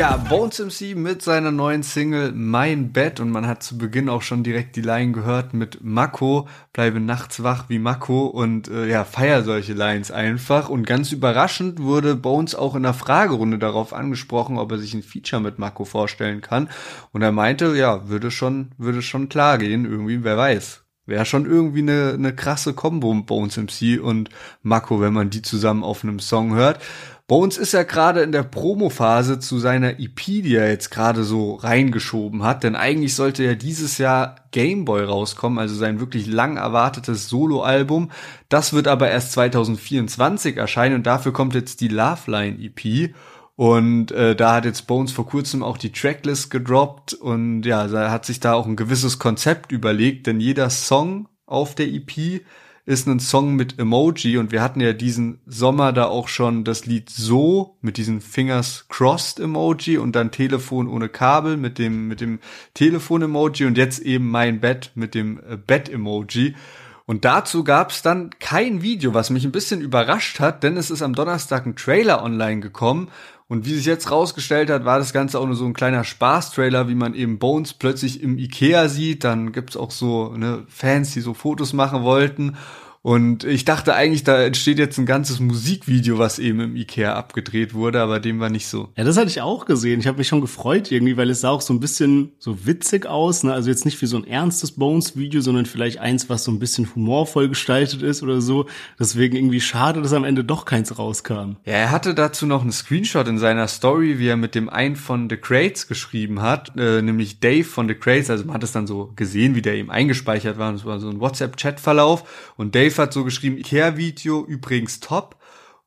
Ja, Bones MC mit seiner neuen Single Mein Bett. Und man hat zu Beginn auch schon direkt die Line gehört mit Mako, bleibe nachts wach wie Mako und äh, ja, feier solche Lines einfach. Und ganz überraschend wurde Bones auch in der Fragerunde darauf angesprochen, ob er sich ein Feature mit Mako vorstellen kann. Und er meinte, ja, würde schon, würde schon klar gehen, irgendwie, wer weiß. Wäre schon irgendwie eine, eine krasse Kombo Bones MC und Mako, wenn man die zusammen auf einem Song hört. Bones ist ja gerade in der Promophase zu seiner EP, die er jetzt gerade so reingeschoben hat, denn eigentlich sollte ja dieses Jahr Gameboy rauskommen, also sein wirklich lang erwartetes Soloalbum. Das wird aber erst 2024 erscheinen und dafür kommt jetzt die Loveline EP. Und äh, da hat jetzt Bones vor kurzem auch die Tracklist gedroppt und ja, er hat sich da auch ein gewisses Konzept überlegt, denn jeder Song auf der EP ist ein Song mit Emoji und wir hatten ja diesen Sommer da auch schon das Lied so mit diesen Fingers crossed Emoji und dann Telefon ohne Kabel mit dem mit dem Telefon Emoji und jetzt eben mein Bett mit dem äh, Bett Emoji. Und dazu gab es dann kein Video, was mich ein bisschen überrascht hat, denn es ist am Donnerstag ein Trailer online gekommen. Und wie sich jetzt rausgestellt hat, war das Ganze auch nur so ein kleiner Spaß-Trailer, wie man eben Bones plötzlich im Ikea sieht. Dann gibt's auch so ne, Fans, die so Fotos machen wollten. Und ich dachte eigentlich, da entsteht jetzt ein ganzes Musikvideo, was eben im Ikea abgedreht wurde, aber dem war nicht so. Ja, das hatte ich auch gesehen. Ich habe mich schon gefreut irgendwie, weil es sah auch so ein bisschen so witzig aus. Ne? Also jetzt nicht wie so ein ernstes Bones-Video, sondern vielleicht eins, was so ein bisschen humorvoll gestaltet ist oder so. Deswegen irgendwie schade, dass am Ende doch keins rauskam. Ja, er hatte dazu noch einen Screenshot in seiner Story, wie er mit dem einen von The Crates geschrieben hat, äh, nämlich Dave von The Crates. Also man hat es dann so gesehen, wie der eben eingespeichert war. Und es war so ein WhatsApp-Chat-Verlauf. Und Dave hat so geschrieben, Ikea-Video übrigens top.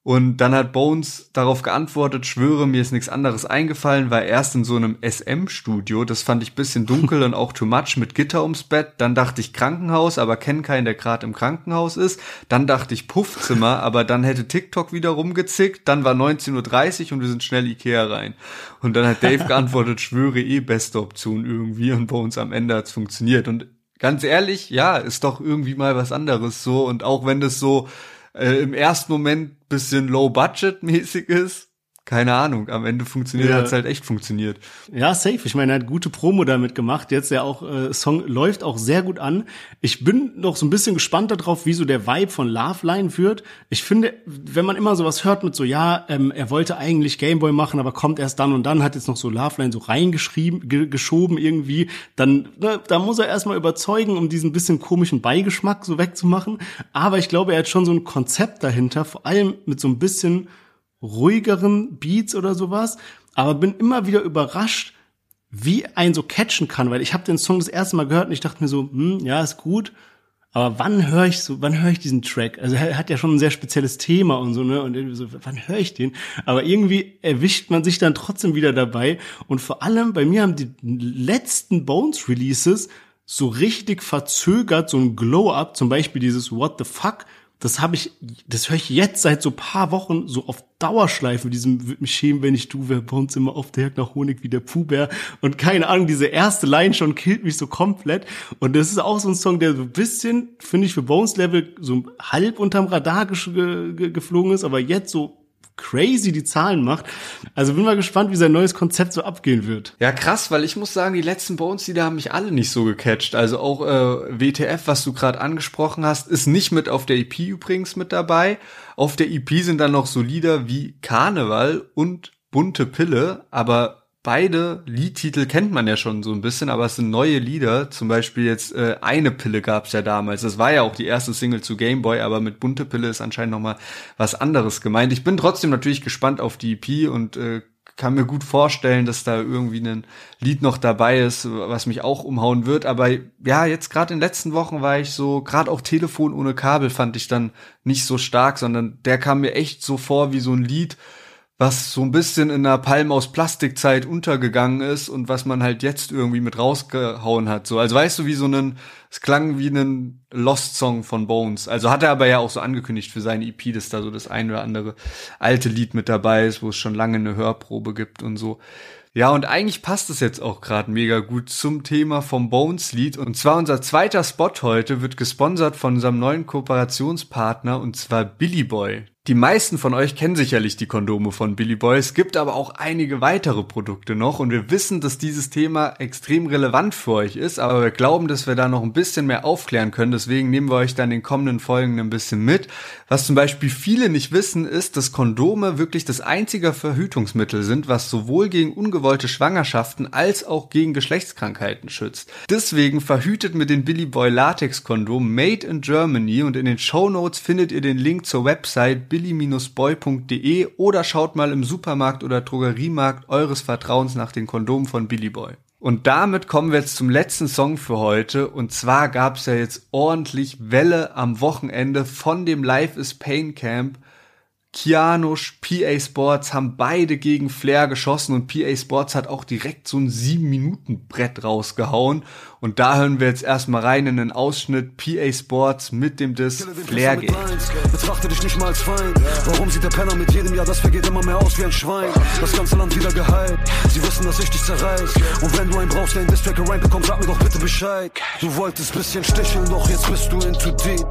Und dann hat Bones darauf geantwortet, schwöre, mir ist nichts anderes eingefallen, war erst in so einem SM-Studio, das fand ich bisschen dunkel und auch too much mit Gitter ums Bett. Dann dachte ich Krankenhaus, aber kenne keinen, der gerade im Krankenhaus ist. Dann dachte ich Puffzimmer, aber dann hätte TikTok wieder rumgezickt. Dann war 19.30 Uhr und wir sind schnell Ikea rein. Und dann hat Dave geantwortet, schwöre eh beste Option irgendwie und Bones am Ende hat's funktioniert. Und ganz ehrlich, ja, ist doch irgendwie mal was anderes so. Und auch wenn das so äh, im ersten Moment bisschen low-budget-mäßig ist, keine Ahnung, am Ende funktioniert, Ja. hat's halt echt funktioniert. Ja, safe. Ich meine, er hat gute Promo damit gemacht. Jetzt ja auch, äh, Song läuft auch sehr gut an. Ich bin noch so ein bisschen gespannt darauf, wie so der Vibe von Loveline wird. Ich finde, wenn man immer sowas hört mit so, ja, ähm, er wollte eigentlich Gameboy machen, aber kommt erst dann und dann, hat jetzt noch so Loveline so reingeschrieben, ge geschoben irgendwie, dann, ne, da muss er erstmal überzeugen, um diesen bisschen komischen Beigeschmack so wegzumachen. Aber ich glaube, er hat schon so ein Konzept dahinter, vor allem mit so ein bisschen ruhigeren Beats oder sowas, aber bin immer wieder überrascht, wie ein so catchen kann, weil ich habe den Song das erste Mal gehört und ich dachte mir so, hm, ja, ist gut, Aber wann höre ich so, wann höre ich diesen Track? Also er hat ja schon ein sehr spezielles Thema und so, ne? Und irgendwie so, wann höre ich den? Aber irgendwie erwischt man sich dann trotzdem wieder dabei. Und vor allem bei mir haben die letzten Bones Releases so richtig verzögert, so ein Glow-Up, zum Beispiel dieses What the fuck, das habe ich, das höre ich jetzt seit so paar Wochen so auf Dauerschleife, diesem wird mich schämen, wenn ich du wär, bei uns immer auf der Jagd nach Honig wie der Puhbär. Und keine Ahnung, diese erste Line schon killt mich so komplett. Und das ist auch so ein Song, der so ein bisschen, finde ich, für Bones Level so halb unterm Radar ge ge geflogen ist, aber jetzt so crazy die Zahlen macht. Also bin mal gespannt, wie sein neues Konzept so abgehen wird. Ja, krass, weil ich muss sagen, die letzten Bones, die da haben mich alle nicht so gecatcht. Also auch äh, WTF, was du gerade angesprochen hast, ist nicht mit auf der EP übrigens mit dabei. Auf der EP sind dann noch so Lieder wie Karneval und Bunte Pille, aber beide Liedtitel kennt man ja schon so ein bisschen, aber es sind neue Lieder. Zum Beispiel jetzt äh, eine Pille gab's ja damals. Das war ja auch die erste Single zu Game Boy, aber mit bunte Pille ist anscheinend noch mal was anderes gemeint. Ich bin trotzdem natürlich gespannt auf die EP und äh, kann mir gut vorstellen, dass da irgendwie ein Lied noch dabei ist, was mich auch umhauen wird. Aber ja, jetzt gerade in den letzten Wochen war ich so, gerade auch Telefon ohne Kabel fand ich dann nicht so stark, sondern der kam mir echt so vor wie so ein Lied, was so ein bisschen in der Palm aus Plastikzeit untergegangen ist und was man halt jetzt irgendwie mit rausgehauen hat. So, also weißt du, wie so ein, es klang wie ein Lost Song von Bones. Also hat er aber ja auch so angekündigt für seine EP, dass da so das ein oder andere alte Lied mit dabei ist, wo es schon lange eine Hörprobe gibt und so. Ja, und eigentlich passt es jetzt auch gerade mega gut zum Thema vom Bones Lied. Und zwar unser zweiter Spot heute wird gesponsert von unserem neuen Kooperationspartner und zwar Billy Boy. Die meisten von euch kennen sicherlich die Kondome von Billy Boy. Es gibt aber auch einige weitere Produkte noch und wir wissen, dass dieses Thema extrem relevant für euch ist, aber wir glauben, dass wir da noch ein bisschen mehr aufklären können. Deswegen nehmen wir euch dann in den kommenden Folgen ein bisschen mit. Was zum Beispiel viele nicht wissen, ist, dass Kondome wirklich das einzige Verhütungsmittel sind, was sowohl gegen ungewollte Schwangerschaften als auch gegen Geschlechtskrankheiten schützt. Deswegen verhütet mit den Billy Boy Latex Kondom Made in Germany und in den Show Notes findet ihr den Link zur Website billy-boy.de oder schaut mal im Supermarkt oder Drogeriemarkt eures Vertrauens nach den Kondomen von Billy Boy. Und damit kommen wir jetzt zum letzten Song für heute. Und zwar gab es ja jetzt ordentlich Welle am Wochenende von dem Life is Pain Camp. Kianusch, PA Sports haben beide gegen Flair geschossen und PA Sports hat auch direkt so ein 7-Minuten-Brett rausgehauen. Und da hören wir jetzt erstmal rein in den Ausschnitt PA Sports mit dem Diss Flair geht. Betrachte dich nicht mal als Feind. Warum sieht der Penner mit jedem Jahr, das vergeht immer mehr aus wie ein Schwein? Das ganze Land wieder geheilt. Sie wissen, dass ich dich zerreiß. Und wenn du einen brauchst, der einen Distrack gerankt bekommt, sag mir doch bitte Bescheid. Du wolltest bisschen sticheln, doch jetzt bist du in too deep.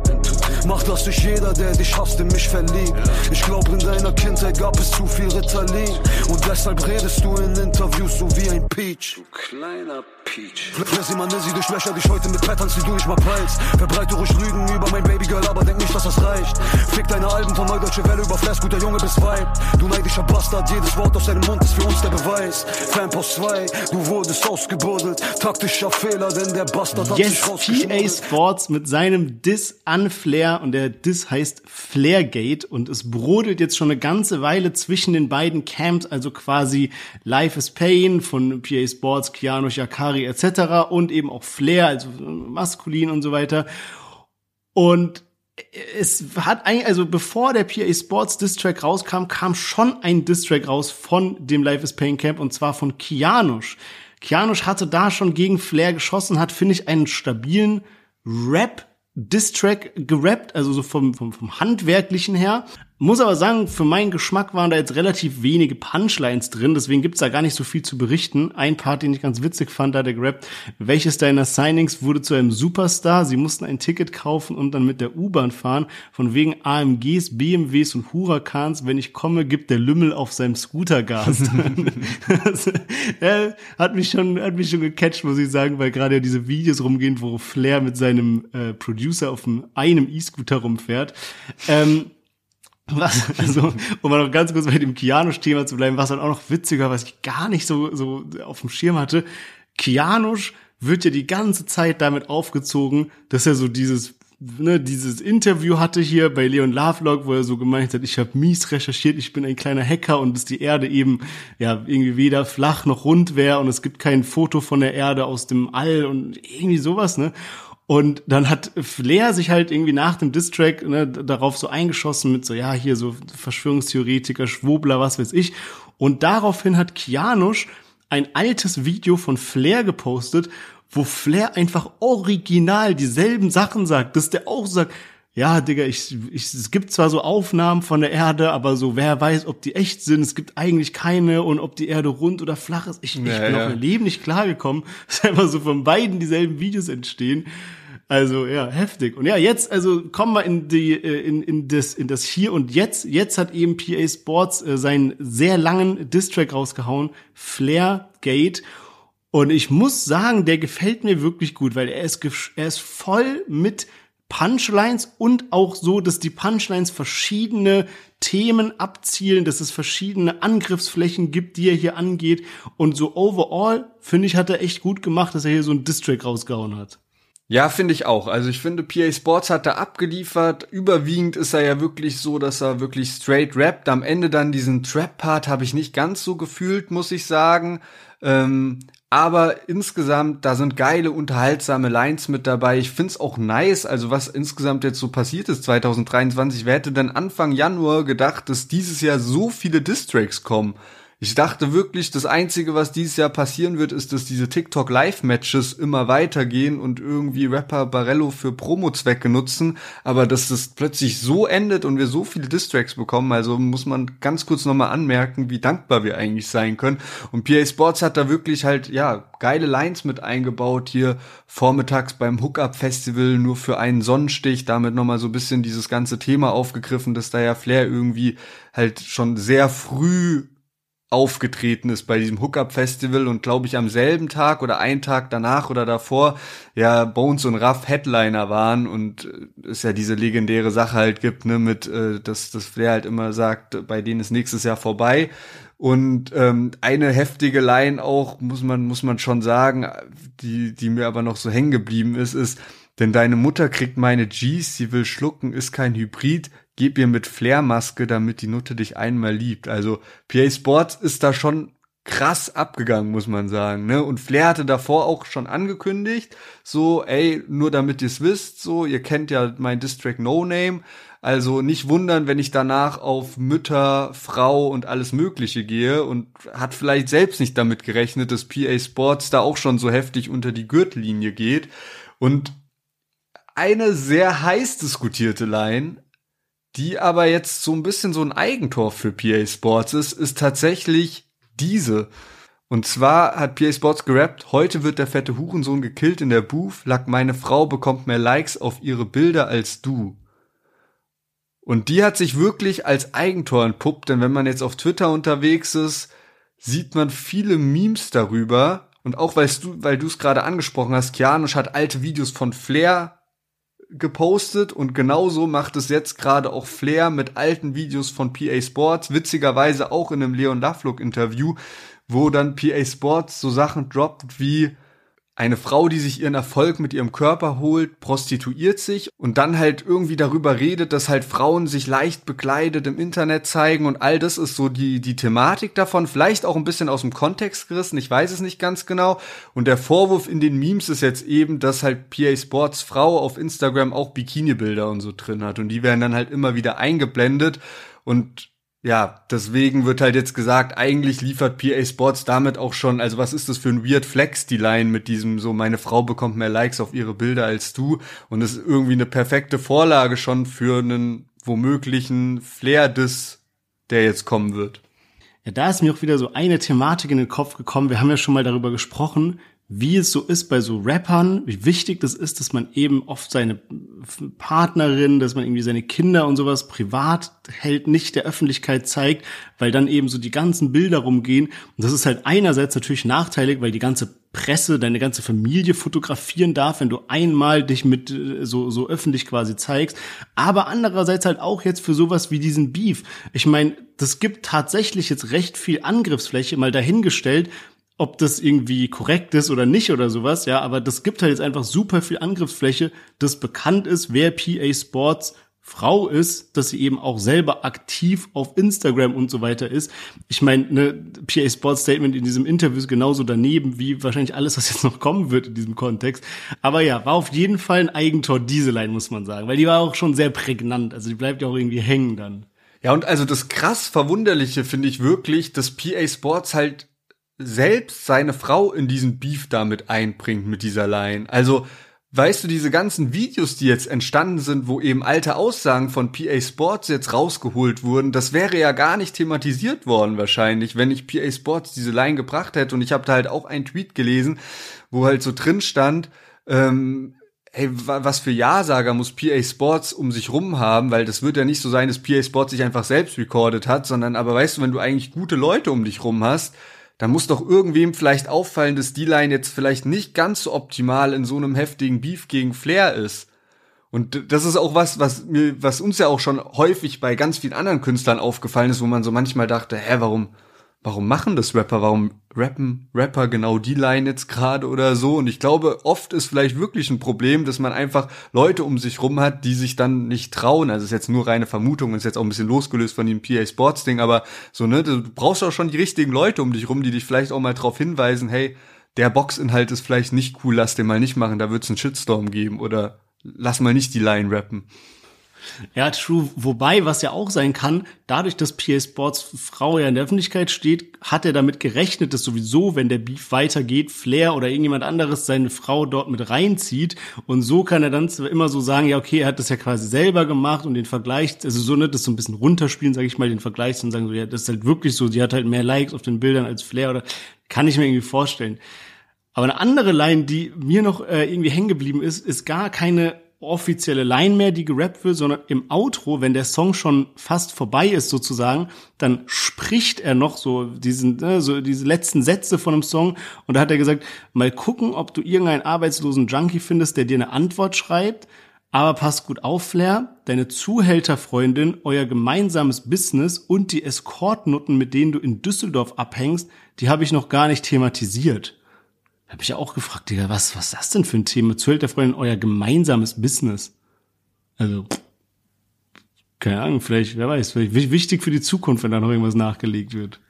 Mach das nicht jeder, der dich hasst, in mich verliebt. Ich glaub, in deiner Kindheit gab es zu viel Ritalin. Und deshalb redest du in Interviews so wie ein Peach. Du kleiner Peach. Fressi man sie durchlöcher dich heute mit Patterns, die du nicht mal peilst. Verbreite ruhig Lügen über mein Babygirl, aber denk nicht, dass das reicht. Fick deine Alben von Neudeutsche Welle über Flash, guter Junge bis Weib. Du neidischer Bastard, jedes Wort aus deinem Mund ist für uns der Beweis. Fanpost 2, du wurdest ausgebuddelt. Taktischer Fehler, denn der Bastard hat Yes, sich PA. Sports mit seinem Diss an Flair und der Diss heißt Flairgate und es brodelt jetzt schon eine ganze Weile zwischen den beiden Camps, also quasi Life is Pain von PA Sports, Keanu Shakari etc. und eben auch Flair, also maskulin und so weiter. Und es hat eigentlich, also bevor der PA Sports Distrack rauskam, kam schon ein Distrack raus von dem Life is Pain Camp und zwar von Kianush. Kianush hatte da schon gegen Flair geschossen, hat, finde ich, einen stabilen Rap Distrack gerappt, also so vom, vom, vom Handwerklichen her. Muss aber sagen, für meinen Geschmack waren da jetzt relativ wenige Punchlines drin, deswegen gibt's da gar nicht so viel zu berichten. Ein Part, den ich ganz witzig fand, da hat er gerappt, welches deiner Signings wurde zu einem Superstar? Sie mussten ein Ticket kaufen und dann mit der U-Bahn fahren. Von wegen AMGs, BMWs und Huracans. Wenn ich komme, gibt der Lümmel auf seinem Scooter Gas. Das, äh, hat mich schon, hat mich schon gecatcht, muss ich sagen, weil gerade ja diese Videos rumgehen, wo Flair mit seinem äh, Producer auf einem, einem E-Scooter rumfährt. Ähm, was, also, um mal noch ganz kurz bei dem Kianusch-Thema zu bleiben, was dann auch noch witziger, was ich gar nicht so, so auf dem Schirm hatte. Kianusch wird ja die ganze Zeit damit aufgezogen, dass er so dieses, ne, dieses Interview hatte hier bei Leon Lovelock, wo er so gemeint hat, ich habe mies recherchiert, ich bin ein kleiner Hacker und dass die Erde eben ja irgendwie weder flach noch rund wäre und es gibt kein Foto von der Erde aus dem All und irgendwie sowas, ne? Und dann hat Flair sich halt irgendwie nach dem Distrack ne, darauf so eingeschossen mit so, ja, hier so Verschwörungstheoretiker, Schwobler, was weiß ich. Und daraufhin hat Kianusch ein altes Video von Flair gepostet, wo Flair einfach original dieselben Sachen sagt, dass der auch sagt, ja, Digga, ich, ich, es gibt zwar so Aufnahmen von der Erde, aber so, wer weiß, ob die echt sind. Es gibt eigentlich keine und ob die Erde rund oder flach ist. Ich, ich Ja, bin ja. auf mein Leben nicht klargekommen, dass einfach so von beiden dieselben Videos entstehen. Also ja, heftig. Und ja, jetzt also kommen wir in die äh, in, in das in das hier und jetzt. Jetzt hat eben PA Sports äh, seinen sehr langen Distrack rausgehauen, Flair Gate. Und ich muss sagen, der gefällt mir wirklich gut, weil er ist er ist voll mit Punchlines und auch so, dass die Punchlines verschiedene Themen abzielen, dass es verschiedene Angriffsflächen gibt, die er hier angeht. Und so overall, finde ich, hat er echt gut gemacht, dass er hier so einen Distrack rausgehauen hat. Ja, finde ich auch. Also ich finde, PA Sports hat da abgeliefert. Überwiegend ist er ja wirklich so, dass er wirklich straight rappt. Am Ende dann diesen Trap-Part habe ich nicht ganz so gefühlt, muss ich sagen. Ähm, aber insgesamt, da sind geile, unterhaltsame Lines mit dabei. Ich find's auch nice, also was insgesamt jetzt so passiert ist 2023. Wer hätte denn Anfang Januar gedacht, dass dieses Jahr so viele Distracks kommen? Ich dachte wirklich, das Einzige, was dieses Jahr passieren wird, ist, dass diese TikTok-Live-Matches immer weitergehen und irgendwie Rapper Barello für Promo-Zwecke nutzen, aber dass das plötzlich so endet und wir so viele Distracks bekommen, also muss man ganz kurz nochmal anmerken, wie dankbar wir eigentlich sein können. Und PA Sports hat da wirklich halt, ja, geile Lines mit eingebaut, hier vormittags beim Hookup-Festival nur für einen Sonnenstich, damit nochmal so ein bisschen dieses ganze Thema aufgegriffen, dass da ja Flair irgendwie halt schon sehr früh aufgetreten ist bei diesem Hookup-Festival und glaube ich am selben Tag oder einen Tag danach oder davor ja Bones und Ruff Headliner waren und äh, es ja diese legendäre Sache halt gibt, ne, mit, äh, dass das Flair halt immer sagt, bei denen ist nächstes Jahr vorbei. Und ähm, eine heftige Line auch, muss man, muss man schon sagen, die, die mir aber noch so hängen geblieben ist, ist, denn deine Mutter kriegt meine G's, sie will schlucken, ist kein Hybrid, gib ihr mit Flairmaske, damit die Nutte dich einmal liebt. Also PA Sports ist da schon krass abgegangen, muss man sagen, ne? Und Flair hatte davor auch schon angekündigt, so, ey, nur damit ihr's wisst, so, ihr kennt ja mein District No Name, also nicht wundern, wenn ich danach auf Mütter, Frau und alles Mögliche gehe und hat vielleicht selbst nicht damit gerechnet, dass PA Sports da auch schon so heftig unter die Gürtellinie geht. Und eine sehr heiß diskutierte Line, die aber jetzt so ein bisschen so ein Eigentor für PA Sports ist, ist tatsächlich diese. Und zwar hat PA Sports gerappt, heute wird der fette Hurensohn gekillt in der Booth, lag meine Frau bekommt mehr Likes auf ihre Bilder als du. Und die hat sich wirklich als Eigentor entpuppt, denn wenn man jetzt auf Twitter unterwegs ist, sieht man viele Memes darüber. Und auch weil du, weil du es gerade angesprochen hast, Kianusch hat alte Videos von Flair gepostet und genauso macht es jetzt gerade auch Flair mit alten Videos von PA Sports, witzigerweise auch in einem Leon Lovelock Interview, wo dann PA Sports so Sachen droppt wie eine Frau, die sich ihren Erfolg mit ihrem Körper holt, prostituiert sich und dann halt irgendwie darüber redet, dass halt Frauen sich leicht bekleidet im Internet zeigen und all das ist so die, die Thematik davon, vielleicht auch ein bisschen aus dem Kontext gerissen, ich weiß es nicht ganz genau. Und der Vorwurf in den Memes ist jetzt eben, dass halt PA Sports Frau auf Instagram auch Bikini-Bilder und so drin hat und die werden dann halt immer wieder eingeblendet und ja, deswegen wird halt jetzt gesagt, eigentlich liefert PA Sports damit auch schon, also was ist das für ein Weird Flex, die Line mit diesem so, meine Frau bekommt mehr Likes auf ihre Bilder als du und das ist irgendwie eine perfekte Vorlage schon für einen womöglichen Flair-Diss, der jetzt kommen wird. Ja, da ist mir auch wieder so eine Thematik in den Kopf gekommen. Wir haben ja schon mal darüber gesprochen, wie es so ist bei so Rappern, wie wichtig das ist, dass man eben oft seine Partnerin, dass man irgendwie seine Kinder und sowas privat hält, nicht der Öffentlichkeit zeigt, weil dann eben so die ganzen Bilder rumgehen. Und das ist halt einerseits natürlich nachteilig, weil die ganze Presse, deine ganze Familie fotografieren darf, wenn du einmal dich mit äh, so, so öffentlich quasi zeigst. Aber andererseits halt auch jetzt für sowas wie diesen Beef. Ich meine, das gibt tatsächlich jetzt recht viel Angriffsfläche mal dahingestellt, ob das irgendwie korrekt ist oder nicht oder sowas, ja, aber das gibt halt jetzt einfach super viel Angriffsfläche, das bekannt ist, wer PA Sports Frau ist, dass sie eben auch selber aktiv auf Instagram und so weiter ist. Ich meine, ne, PA Sports Statement in diesem Interview ist genauso daneben wie wahrscheinlich alles, was jetzt noch kommen wird in diesem Kontext. Aber ja, war auf jeden Fall ein Eigentor, diese Line, muss man sagen, weil die war auch schon sehr prägnant. Also die bleibt ja auch irgendwie hängen dann. Ja, und also das krass Verwunderliche finde ich wirklich, dass PA Sports halt selbst seine Frau in diesen Beef damit einbringt mit dieser Line. Also, weißt du, diese ganzen Videos, die jetzt entstanden sind, wo eben alte Aussagen von PA Sports jetzt rausgeholt wurden, das wäre ja gar nicht thematisiert worden wahrscheinlich, wenn ich PA Sports diese Line gebracht hätte. Und ich habe da halt auch einen Tweet gelesen, wo halt so drin stand, ähm, ey, wa- was für Ja-Sager muss PA Sports um sich rum haben, weil das wird ja nicht so sein, dass PA Sports sich einfach selbst recorded hat, sondern aber weißt du, wenn du eigentlich gute Leute um dich rum hast, dann muss doch irgendwem vielleicht auffallen, dass die Line jetzt vielleicht nicht ganz so optimal in so einem heftigen Beef gegen Flair ist. Und das ist auch was, was mir, was uns ja auch schon häufig bei ganz vielen anderen Künstlern aufgefallen ist, wo man so manchmal dachte, hä, warum, warum machen das Rapper? Warum rappen Rapper genau die Line jetzt gerade oder so? Und ich glaube, oft ist vielleicht wirklich ein Problem, dass man einfach Leute um sich rum hat, die sich dann nicht trauen. Also ist jetzt nur reine Vermutung, ist jetzt auch ein bisschen losgelöst von dem PA Sports Ding, aber so, ne, du brauchst auch schon die richtigen Leute um dich rum, die dich vielleicht auch mal drauf hinweisen, hey, der Boxinhalt ist vielleicht nicht cool, lass den mal nicht machen, da wird's einen Shitstorm geben oder lass mal nicht die Line rappen. Ja, true. Wobei, was ja auch sein kann, dadurch, dass PA Sports Frau ja in der Öffentlichkeit steht, hat er damit gerechnet, dass sowieso, wenn der Beef weitergeht, Flair oder irgendjemand anderes seine Frau dort mit reinzieht. Und so kann er dann immer so sagen, ja, okay, er hat das ja quasi selber gemacht und den Vergleich, also so nicht das so ein bisschen runterspielen, sage ich mal, den Vergleich und sagen so, ja, das ist halt wirklich so, die hat halt mehr Likes auf den Bildern als Flair oder kann ich mir irgendwie vorstellen. Aber eine andere Line, die mir noch äh, irgendwie hängen geblieben ist, ist gar keine offizielle Line mehr, die gerappt wird, sondern im Outro, wenn der Song schon fast vorbei ist sozusagen, dann spricht er noch so diesen, ne, so diese letzten Sätze von einem Song. Und da hat er gesagt, mal gucken, ob du irgendeinen arbeitslosen Junkie findest, der dir eine Antwort schreibt, aber pass gut auf, Flair, deine Zuhälterfreundin, euer gemeinsames Business und die Escortnutten, mit denen du in Düsseldorf abhängst, die habe ich noch gar nicht thematisiert. Habe ich ja auch gefragt, Digga, was, was ist das denn für ein Thema? Zuhälterfreundin, euer gemeinsames Business. Also, keine Ahnung, vielleicht, wer weiß, vielleicht wi- wichtig für die Zukunft, wenn da noch irgendwas nachgelegt wird.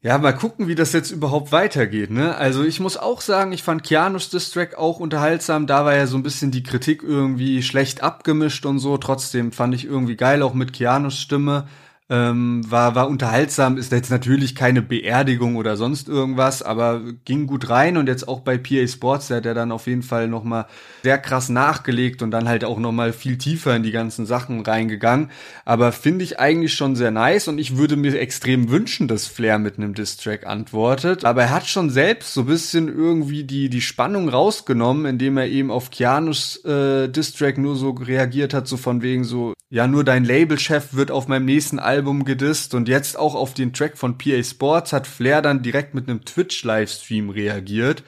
Ja, mal gucken, wie das jetzt überhaupt weitergeht, ne? Also ich muss auch sagen, ich fand Keanu's Distrack auch unterhaltsam. Da war ja so ein bisschen die Kritik irgendwie schlecht abgemischt und so. Trotzdem fand ich irgendwie geil, auch mit Keanu's Stimme. Ähm, war, war unterhaltsam, ist jetzt natürlich keine Beerdigung oder sonst irgendwas, aber ging gut rein und jetzt auch bei PA Sports, der hat ja dann auf jeden Fall nochmal sehr krass nachgelegt und dann halt auch nochmal viel tiefer in die ganzen Sachen reingegangen. Aber finde ich eigentlich schon sehr nice und ich würde mir extrem wünschen, dass Flair mit einem Distrack antwortet. Aber er hat schon selbst so ein bisschen irgendwie die, die Spannung rausgenommen, indem er eben auf Keanus äh, Distrack nur so reagiert hat, so von wegen so, ja, nur dein Labelchef wird auf meinem nächsten Album gedisst und jetzt auch auf den Track von PA Sports hat Flair dann direkt mit einem Twitch-Livestream reagiert,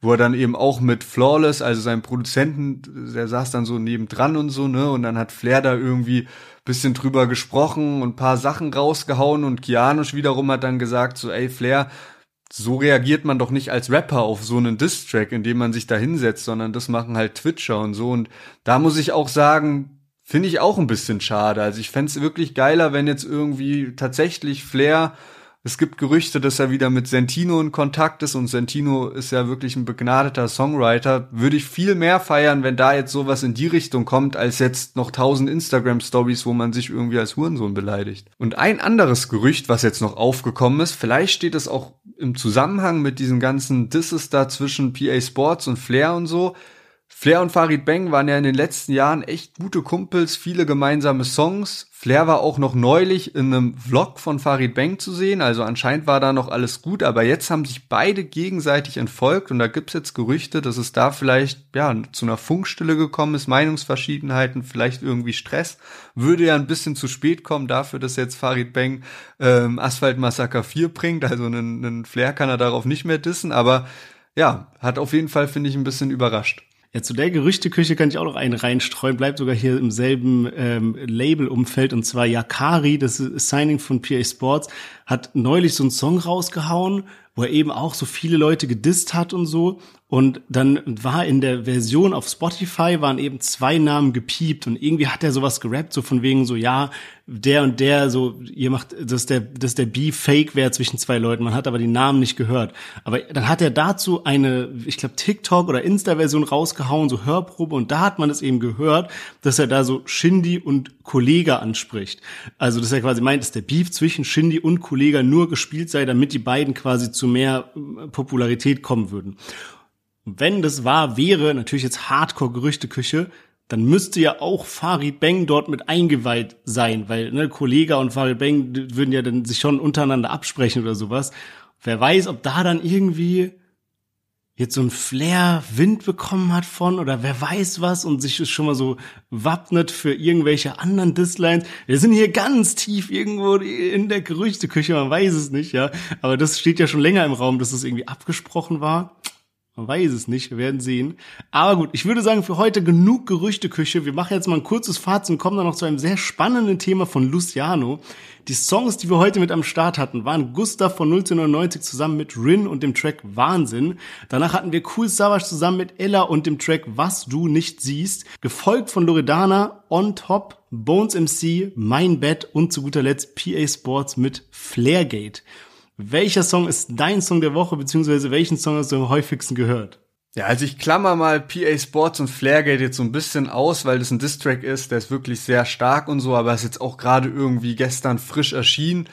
wo er dann eben auch mit Flawless, also seinem Produzenten, der saß dann so nebendran und so, ne, und dann hat Flair da irgendwie bisschen drüber gesprochen und ein paar Sachen rausgehauen und Kianosch wiederum hat dann gesagt so, ey Flair, so reagiert man doch nicht als Rapper auf so einen Diss-Track, indem man sich da hinsetzt, sondern das machen halt Twitcher und so. Und da muss ich auch sagen, finde ich auch ein bisschen schade. Also ich fänd's wirklich geiler, wenn jetzt irgendwie tatsächlich Flair, es gibt Gerüchte, dass er wieder mit Sentino in Kontakt ist und Sentino ist ja wirklich ein begnadeter Songwriter. Würde ich viel mehr feiern, wenn da jetzt sowas in die Richtung kommt, als jetzt noch tausend Instagram-Stories, wo man sich irgendwie als Hurensohn beleidigt. Und ein anderes Gerücht, was jetzt noch aufgekommen ist, vielleicht steht es auch im Zusammenhang mit diesen ganzen Disses da zwischen PA Sports und Flair und so. Flair und Farid Bang waren ja in den letzten Jahren echt gute Kumpels, viele gemeinsame Songs. Flair war auch noch neulich in einem Vlog von Farid Bang zu sehen, also anscheinend war da noch alles gut, aber jetzt haben sich beide gegenseitig entfolgt und da gibt's jetzt Gerüchte, dass es da vielleicht ja zu einer Funkstille gekommen ist, Meinungsverschiedenheiten, vielleicht irgendwie Stress. Würde ja ein bisschen zu spät kommen dafür, dass jetzt Farid Bang ähm, Asphalt Massaker 4 bringt, also einen, einen Flair kann er darauf nicht mehr dissen, aber ja, hat auf jeden Fall, finde ich, ein bisschen überrascht. Ja, zu der Gerüchteküche kann ich auch noch einen reinstreuen, bleibt sogar hier im selben ähm, Label-Umfeld. Und zwar Yakari, das Signing von PA Sports, hat neulich so einen Song rausgehauen wo er eben auch so viele Leute gedisst hat und so. Und dann war in der Version auf Spotify waren eben zwei Namen gepiept und irgendwie hat er sowas gerappt, so von wegen so, ja, der und der, so, ihr macht, dass der, dass der Beef fake wäre zwischen zwei Leuten. Man hat aber die Namen nicht gehört. Aber dann hat er dazu eine, ich glaube, TikTok oder Insta-Version rausgehauen, so Hörprobe, und da hat man es eben gehört, dass er da so Shindy und Kollega anspricht. Also, dass er quasi meint, dass der Beef zwischen Shindy und Kollega nur gespielt sei, damit die beiden quasi zu mehr äh, Popularität kommen würden. Wenn das wahr wäre, natürlich jetzt Hardcore-Gerüchteküche, dann müsste ja auch Farid Bang dort mit eingeweiht sein, weil ne, Kollega und Farid Bang würden ja dann sich schon untereinander absprechen oder sowas. Wer weiß, ob da dann irgendwie jetzt so ein Flair Wind bekommen hat von oder wer weiß was und sich schon mal so wappnet für irgendwelche anderen Dislines. Wir sind hier ganz tief irgendwo in der Gerüchteküche, man weiß es nicht, ja. Aber das steht ja schon länger im Raum, dass es irgendwie abgesprochen war. Man weiß es nicht, wir werden sehen. Aber gut, ich würde sagen, für heute genug Gerüchteküche. Wir machen jetzt mal ein kurzes Fazit und kommen dann noch zu einem sehr spannenden Thema von Luciano. Die Songs, die wir heute mit am Start hatten, waren Gustav von 1999 zusammen mit Rin und dem Track Wahnsinn. Danach hatten wir Cool Savage zusammen mit Ella und dem Track Was du nicht siehst. Gefolgt von Loredana, On Top, Bones MC, Mein Bett und zu guter Letzt PA Sports mit Flairgate. Welcher Song ist dein Song der Woche, beziehungsweise welchen Song hast du am häufigsten gehört? Ja, also ich klammer mal PA Sports und Flairgate jetzt so ein bisschen aus, weil das ein Distrack ist, der ist wirklich sehr stark und so, aber ist jetzt auch gerade irgendwie gestern frisch erschienen.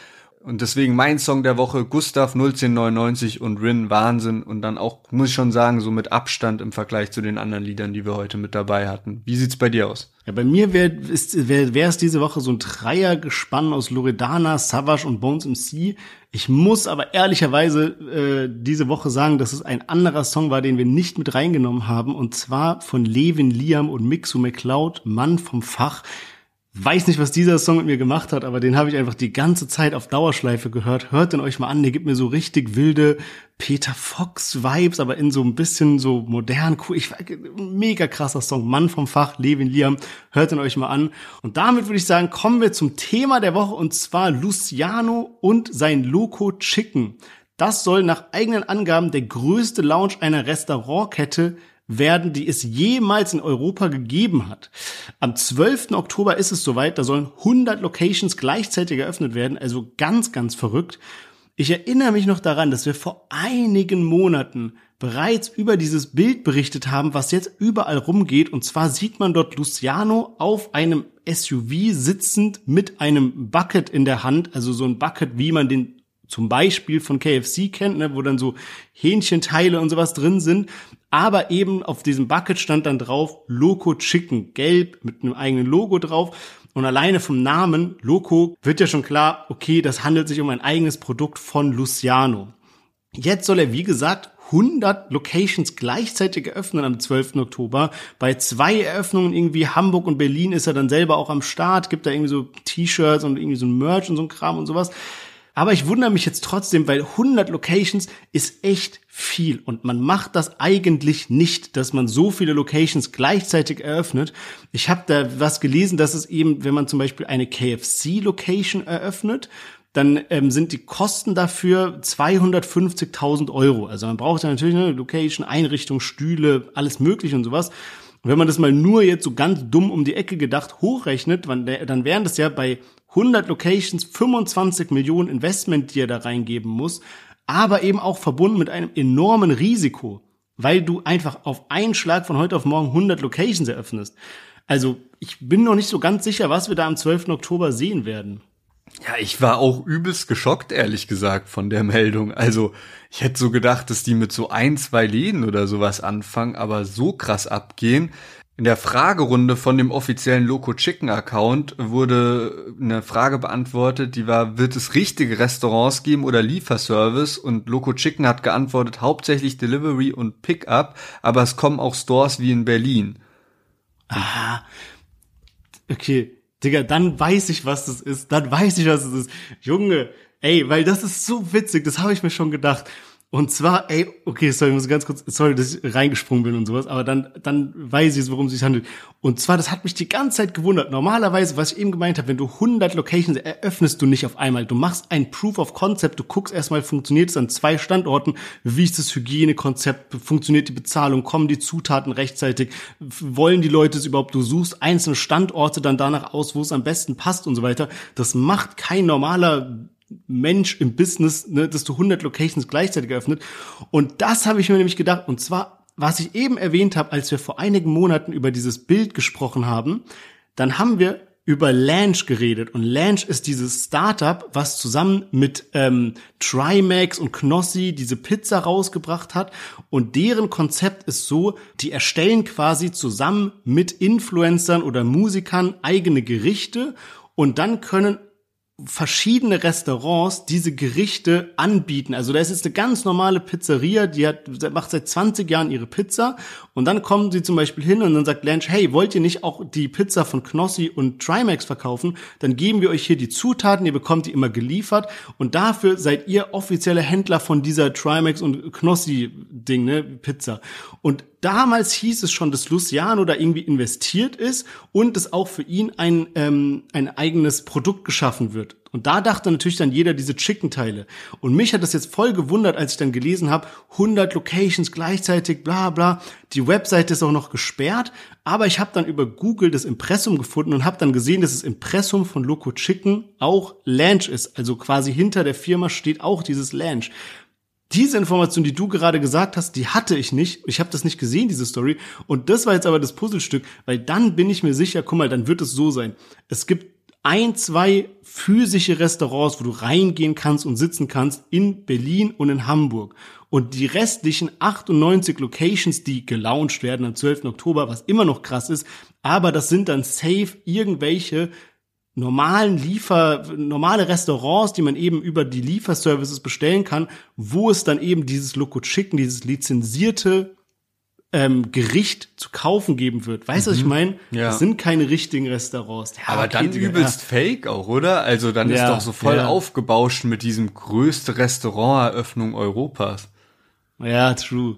Und deswegen mein Song der Woche, Gustav 01099 und Rin Wahnsinn. Und dann auch, muss ich schon sagen, so mit Abstand im Vergleich zu den anderen Liedern, die wir heute mit dabei hatten. Wie sieht's bei dir aus? Ja, bei mir wäre wär, es diese Woche so ein Dreiergespann aus Loredana, Savage und Bones MC. Ich muss aber ehrlicherweise äh, diese Woche sagen, dass es ein anderer Song war, den wir nicht mit reingenommen haben. Und zwar von Levin Liam und Mixu McCloud, Mann vom Fach. Weiß nicht, was dieser Song mit mir gemacht hat, aber den habe ich einfach die ganze Zeit auf Dauerschleife gehört. Hört den euch mal an, der gibt mir so richtig wilde Peter Fox Vibes, aber in so ein bisschen so modern, cool. Ich mega krasser Song, Mann vom Fach, Levin Liam. Hört den euch mal an. Und damit würde ich sagen, kommen wir zum Thema der Woche und zwar Luciano und sein Loco Chicken. Das soll nach eigenen Angaben der größte Lounge einer Restaurantkette werden, die es jemals in Europa gegeben hat. Am 12. Oktober ist es soweit, da sollen 100 Locations gleichzeitig eröffnet werden, also ganz, ganz verrückt. Ich erinnere mich noch daran, dass wir vor einigen Monaten bereits über dieses Bild berichtet haben, was jetzt überall rumgeht. Und zwar sieht man dort Luciano auf einem SUV sitzend mit einem Bucket in der Hand, also so ein Bucket, wie man den zum Beispiel von KFC kennt, ne, wo dann so Hähnchenteile und sowas drin sind. Aber eben auf diesem Bucket stand dann drauf Loco Chicken, gelb mit einem eigenen Logo drauf. Und alleine vom Namen Loco wird ja schon klar, okay, das handelt sich um ein eigenes Produkt von Luciano. Jetzt soll er, wie gesagt, 100 Locations gleichzeitig eröffnen am 12. Oktober. Bei zwei Eröffnungen irgendwie Hamburg und Berlin ist er dann selber auch am Start, gibt da irgendwie so T-Shirts und irgendwie so ein Merch und so ein Kram und sowas. Aber ich wundere mich jetzt trotzdem, weil 100 Locations ist echt viel und man macht das eigentlich nicht, dass man so viele Locations gleichzeitig eröffnet. Ich habe da was gelesen, dass es eben, wenn man zum Beispiel eine KFC-Location eröffnet, dann ähm, sind die Kosten dafür 250.000 Euro. Also man braucht ja natürlich eine Location, Einrichtung, Stühle, alles mögliche und sowas. Und wenn man das mal nur jetzt so ganz dumm um die Ecke gedacht hochrechnet, dann wären das ja bei 100 Locations, 25 Millionen Investment, die er da reingeben muss, aber eben auch verbunden mit einem enormen Risiko, weil du einfach auf einen Schlag von heute auf morgen 100 Locations eröffnest. Also ich bin noch nicht so ganz sicher, was wir da am 12. Oktober sehen werden. Ja, ich war auch übelst geschockt, ehrlich gesagt, von der Meldung. Also, ich hätte so gedacht, dass die mit so ein, zwei Läden oder sowas anfangen, aber so krass abgehen. In der Fragerunde von dem offiziellen Loco Chicken Account wurde eine Frage beantwortet, die war, wird es richtige Restaurants geben oder Lieferservice? Und Loco Chicken hat geantwortet, hauptsächlich Delivery und Pickup, aber es kommen auch Stores wie in Berlin. Ah, okay. Digga, dann weiß ich, was das ist. Dann weiß ich, was das ist. Junge, ey, weil das ist so witzig, das habe ich mir schon gedacht. Und zwar, ey, okay, sorry, ich muss ganz kurz, sorry, dass ich reingesprungen bin und sowas, aber dann, dann weiß ich jetzt, worum es sich handelt. Und zwar, das hat mich die ganze Zeit gewundert. Normalerweise, was ich eben gemeint habe, wenn du 100 Locations eröffnest du nicht auf einmal. Du machst ein Proof of Concept, du guckst erstmal, funktioniert es an zwei Standorten, wie ist das Hygienekonzept, funktioniert die Bezahlung, kommen die Zutaten rechtzeitig, wollen die Leute es überhaupt, du suchst einzelne Standorte dann danach aus, wo es am besten passt und so weiter. Das macht kein normaler Mensch im Business, ne, dass du 100 Locations gleichzeitig eröffnet. Und das habe ich mir nämlich gedacht. Und zwar, was ich eben erwähnt habe, als wir vor einigen Monaten über dieses Bild gesprochen haben, dann haben wir über Lanch geredet. Und Lanch ist dieses Startup, was zusammen mit ähm, Trimax und Knossi diese Pizza rausgebracht hat. Und deren Konzept ist so, die erstellen quasi zusammen mit Influencern oder Musikern eigene Gerichte und dann können verschiedene Restaurants diese Gerichte anbieten. Also da ist jetzt eine ganz normale Pizzeria, die hat, macht seit 20 Jahren ihre Pizza und dann kommen sie zum Beispiel hin und dann sagt Lange, hey, wollt ihr nicht auch die Pizza von Knossi und Trimax verkaufen? Dann geben wir euch hier die Zutaten, ihr bekommt die immer geliefert und dafür seid ihr offizielle Händler von dieser Trimax und Knossi Ding, ne, Pizza. Und damals hieß es schon, dass Luciano da irgendwie investiert ist und dass auch für ihn ein, ähm, ein eigenes Produkt geschaffen wird. Und da dachte natürlich dann jeder diese Chicken-Teile. Und mich hat das jetzt voll gewundert, als ich dann gelesen habe, 100 Locations gleichzeitig, bla bla. Die Webseite ist auch noch gesperrt, aber ich habe dann über Google das Impressum gefunden und habe dann gesehen, dass das Impressum von Loco Chicken auch Lanch ist. Also quasi hinter der Firma steht auch dieses Lanch. Diese Information, die du gerade gesagt hast, die hatte ich nicht. Ich habe das nicht gesehen, diese Story. Und das war jetzt aber das Puzzlestück, weil dann bin ich mir sicher, guck mal, dann wird es so sein. Es gibt ein, zwei physische Restaurants, wo du reingehen kannst und sitzen kannst in Berlin und in Hamburg. Und die restlichen 98 Locations, die gelauncht werden am 12. Oktober, was immer noch krass ist, aber das sind dann safe irgendwelche normalen Liefer, normale Restaurants, die man eben über die Lieferservices bestellen kann, wo es dann eben dieses Loco Chicken, dieses lizenzierte ähm, Gericht zu kaufen geben wird. Weißt du, was ich meine? Ja. Das sind keine richtigen Restaurants. Ja, Aber okay, dann übelst fake auch, oder? Also dann ist Ja, doch so voll ja. aufgebauscht mit diesem größte Restauranteröffnung Europas. Ja. ja, true.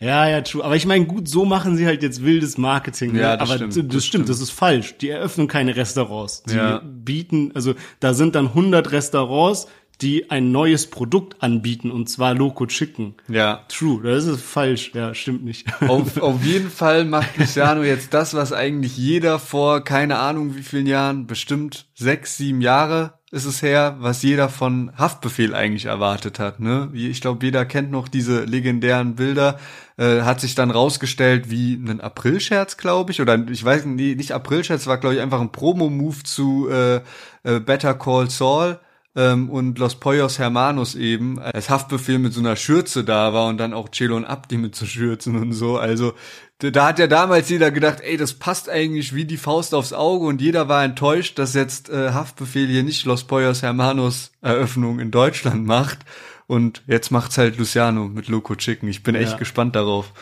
Ja, ja, true. Aber ich meine, gut, so machen sie halt jetzt wildes Marketing. Ne? Ja, das Aber stimmt, das, das stimmt, das ist falsch. Die eröffnen keine Restaurants. Die Ja. bieten, also da sind dann 100 Restaurants, die ein neues Produkt anbieten, und zwar Loco Chicken. Ja. True, das ist falsch. Ja, stimmt nicht. Auf, auf jeden Fall macht Cristiano jetzt das, was eigentlich jeder vor keine Ahnung wie vielen Jahren, bestimmt sechs, sieben Jahre ist es her, was jeder von Haftbefehl eigentlich erwartet hat. Ne? Ich glaube, jeder kennt noch diese legendären Bilder. Äh, hat sich dann rausgestellt wie ein Aprilscherz, glaube ich, oder ich weiß nicht, nicht Aprilscherz, war glaube ich einfach ein Promo-Move zu äh, äh, Better Call Saul ähm, und Los Pollos Hermanos eben, als Haftbefehl mit so einer Schürze da war und dann auch Celo und Abdi mit so Schürzen und so. Also da- hat ja damals jeder gedacht, ey, das passt eigentlich wie die Faust aufs Auge und jeder war enttäuscht, dass jetzt äh, Haftbefehl hier nicht Los Pollos Hermanos Eröffnung in Deutschland macht. Und jetzt macht's halt Luciano mit Loco Chicken. Ich bin echt Ja. gespannt darauf.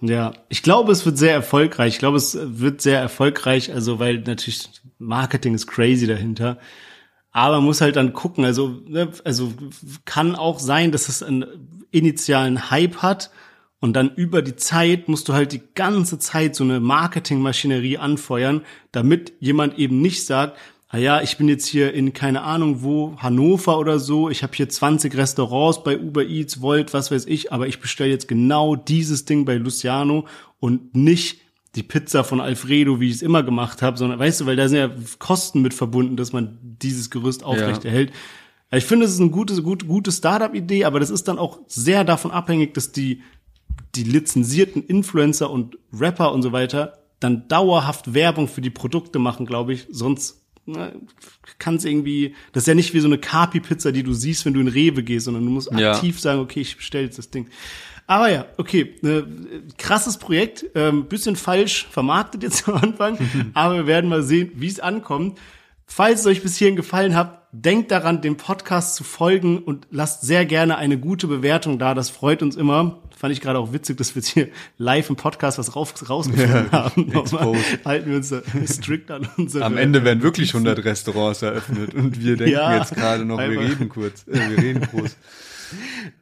Ja, ich glaube, es wird sehr erfolgreich. Ich glaube, es wird sehr erfolgreich, also weil natürlich Marketing ist crazy dahinter. Aber muss halt dann gucken, also, ne, also kann auch sein, dass es einen initialen Hype hat und dann über die Zeit musst du halt die ganze Zeit so eine Marketingmaschinerie anfeuern, damit jemand eben nicht sagt, ah ja, ich bin jetzt hier in keine Ahnung wo, Hannover oder so, ich habe hier 20 Restaurants bei Uber Eats, Volt, was weiß ich, aber ich bestelle jetzt genau dieses Ding bei Luciano und nicht die Pizza von Alfredo, wie ich es immer gemacht habe, sondern weißt du, weil da sind ja Kosten mit verbunden, dass man dieses Gerüst aufrechterhält. Ich finde, es ist eine gute, gute, gute Startup-Idee, aber das ist dann auch sehr davon abhängig, dass die, die lizenzierten Influencer und Rapper und so weiter dann dauerhaft Werbung für die Produkte machen, glaube ich. Sonst kann es irgendwie, das ist ja nicht wie so eine Kapi-Pizza, die du siehst, wenn du in Rewe gehst, sondern du musst Ja. aktiv sagen, okay, ich bestelle jetzt das Ding. Aber ja, okay, äh, krasses Projekt, ähm, bisschen falsch vermarktet jetzt am Anfang, aber wir werden mal sehen, wie es ankommt. Falls es euch bis hierhin gefallen hat, denkt daran, dem Podcast zu folgen und lasst sehr gerne eine gute Bewertung da. Das freut uns immer. Fand ich gerade auch witzig, dass wir jetzt hier live im Podcast was raus, rausgefunden haben. Nochmal halten wir uns da strikt an unsere Am Ende werden wirklich 100 Restaurants eröffnet und wir denken Ja, jetzt gerade noch, wir reden kurz, äh, wir reden groß.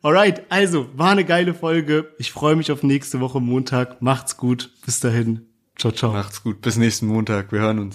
Alright, also, war eine geile Folge. Ich freue mich auf nächste Woche Montag. Macht's gut. Bis dahin. Ciao, ciao. Macht's gut. Bis nächsten Montag. Wir hören uns.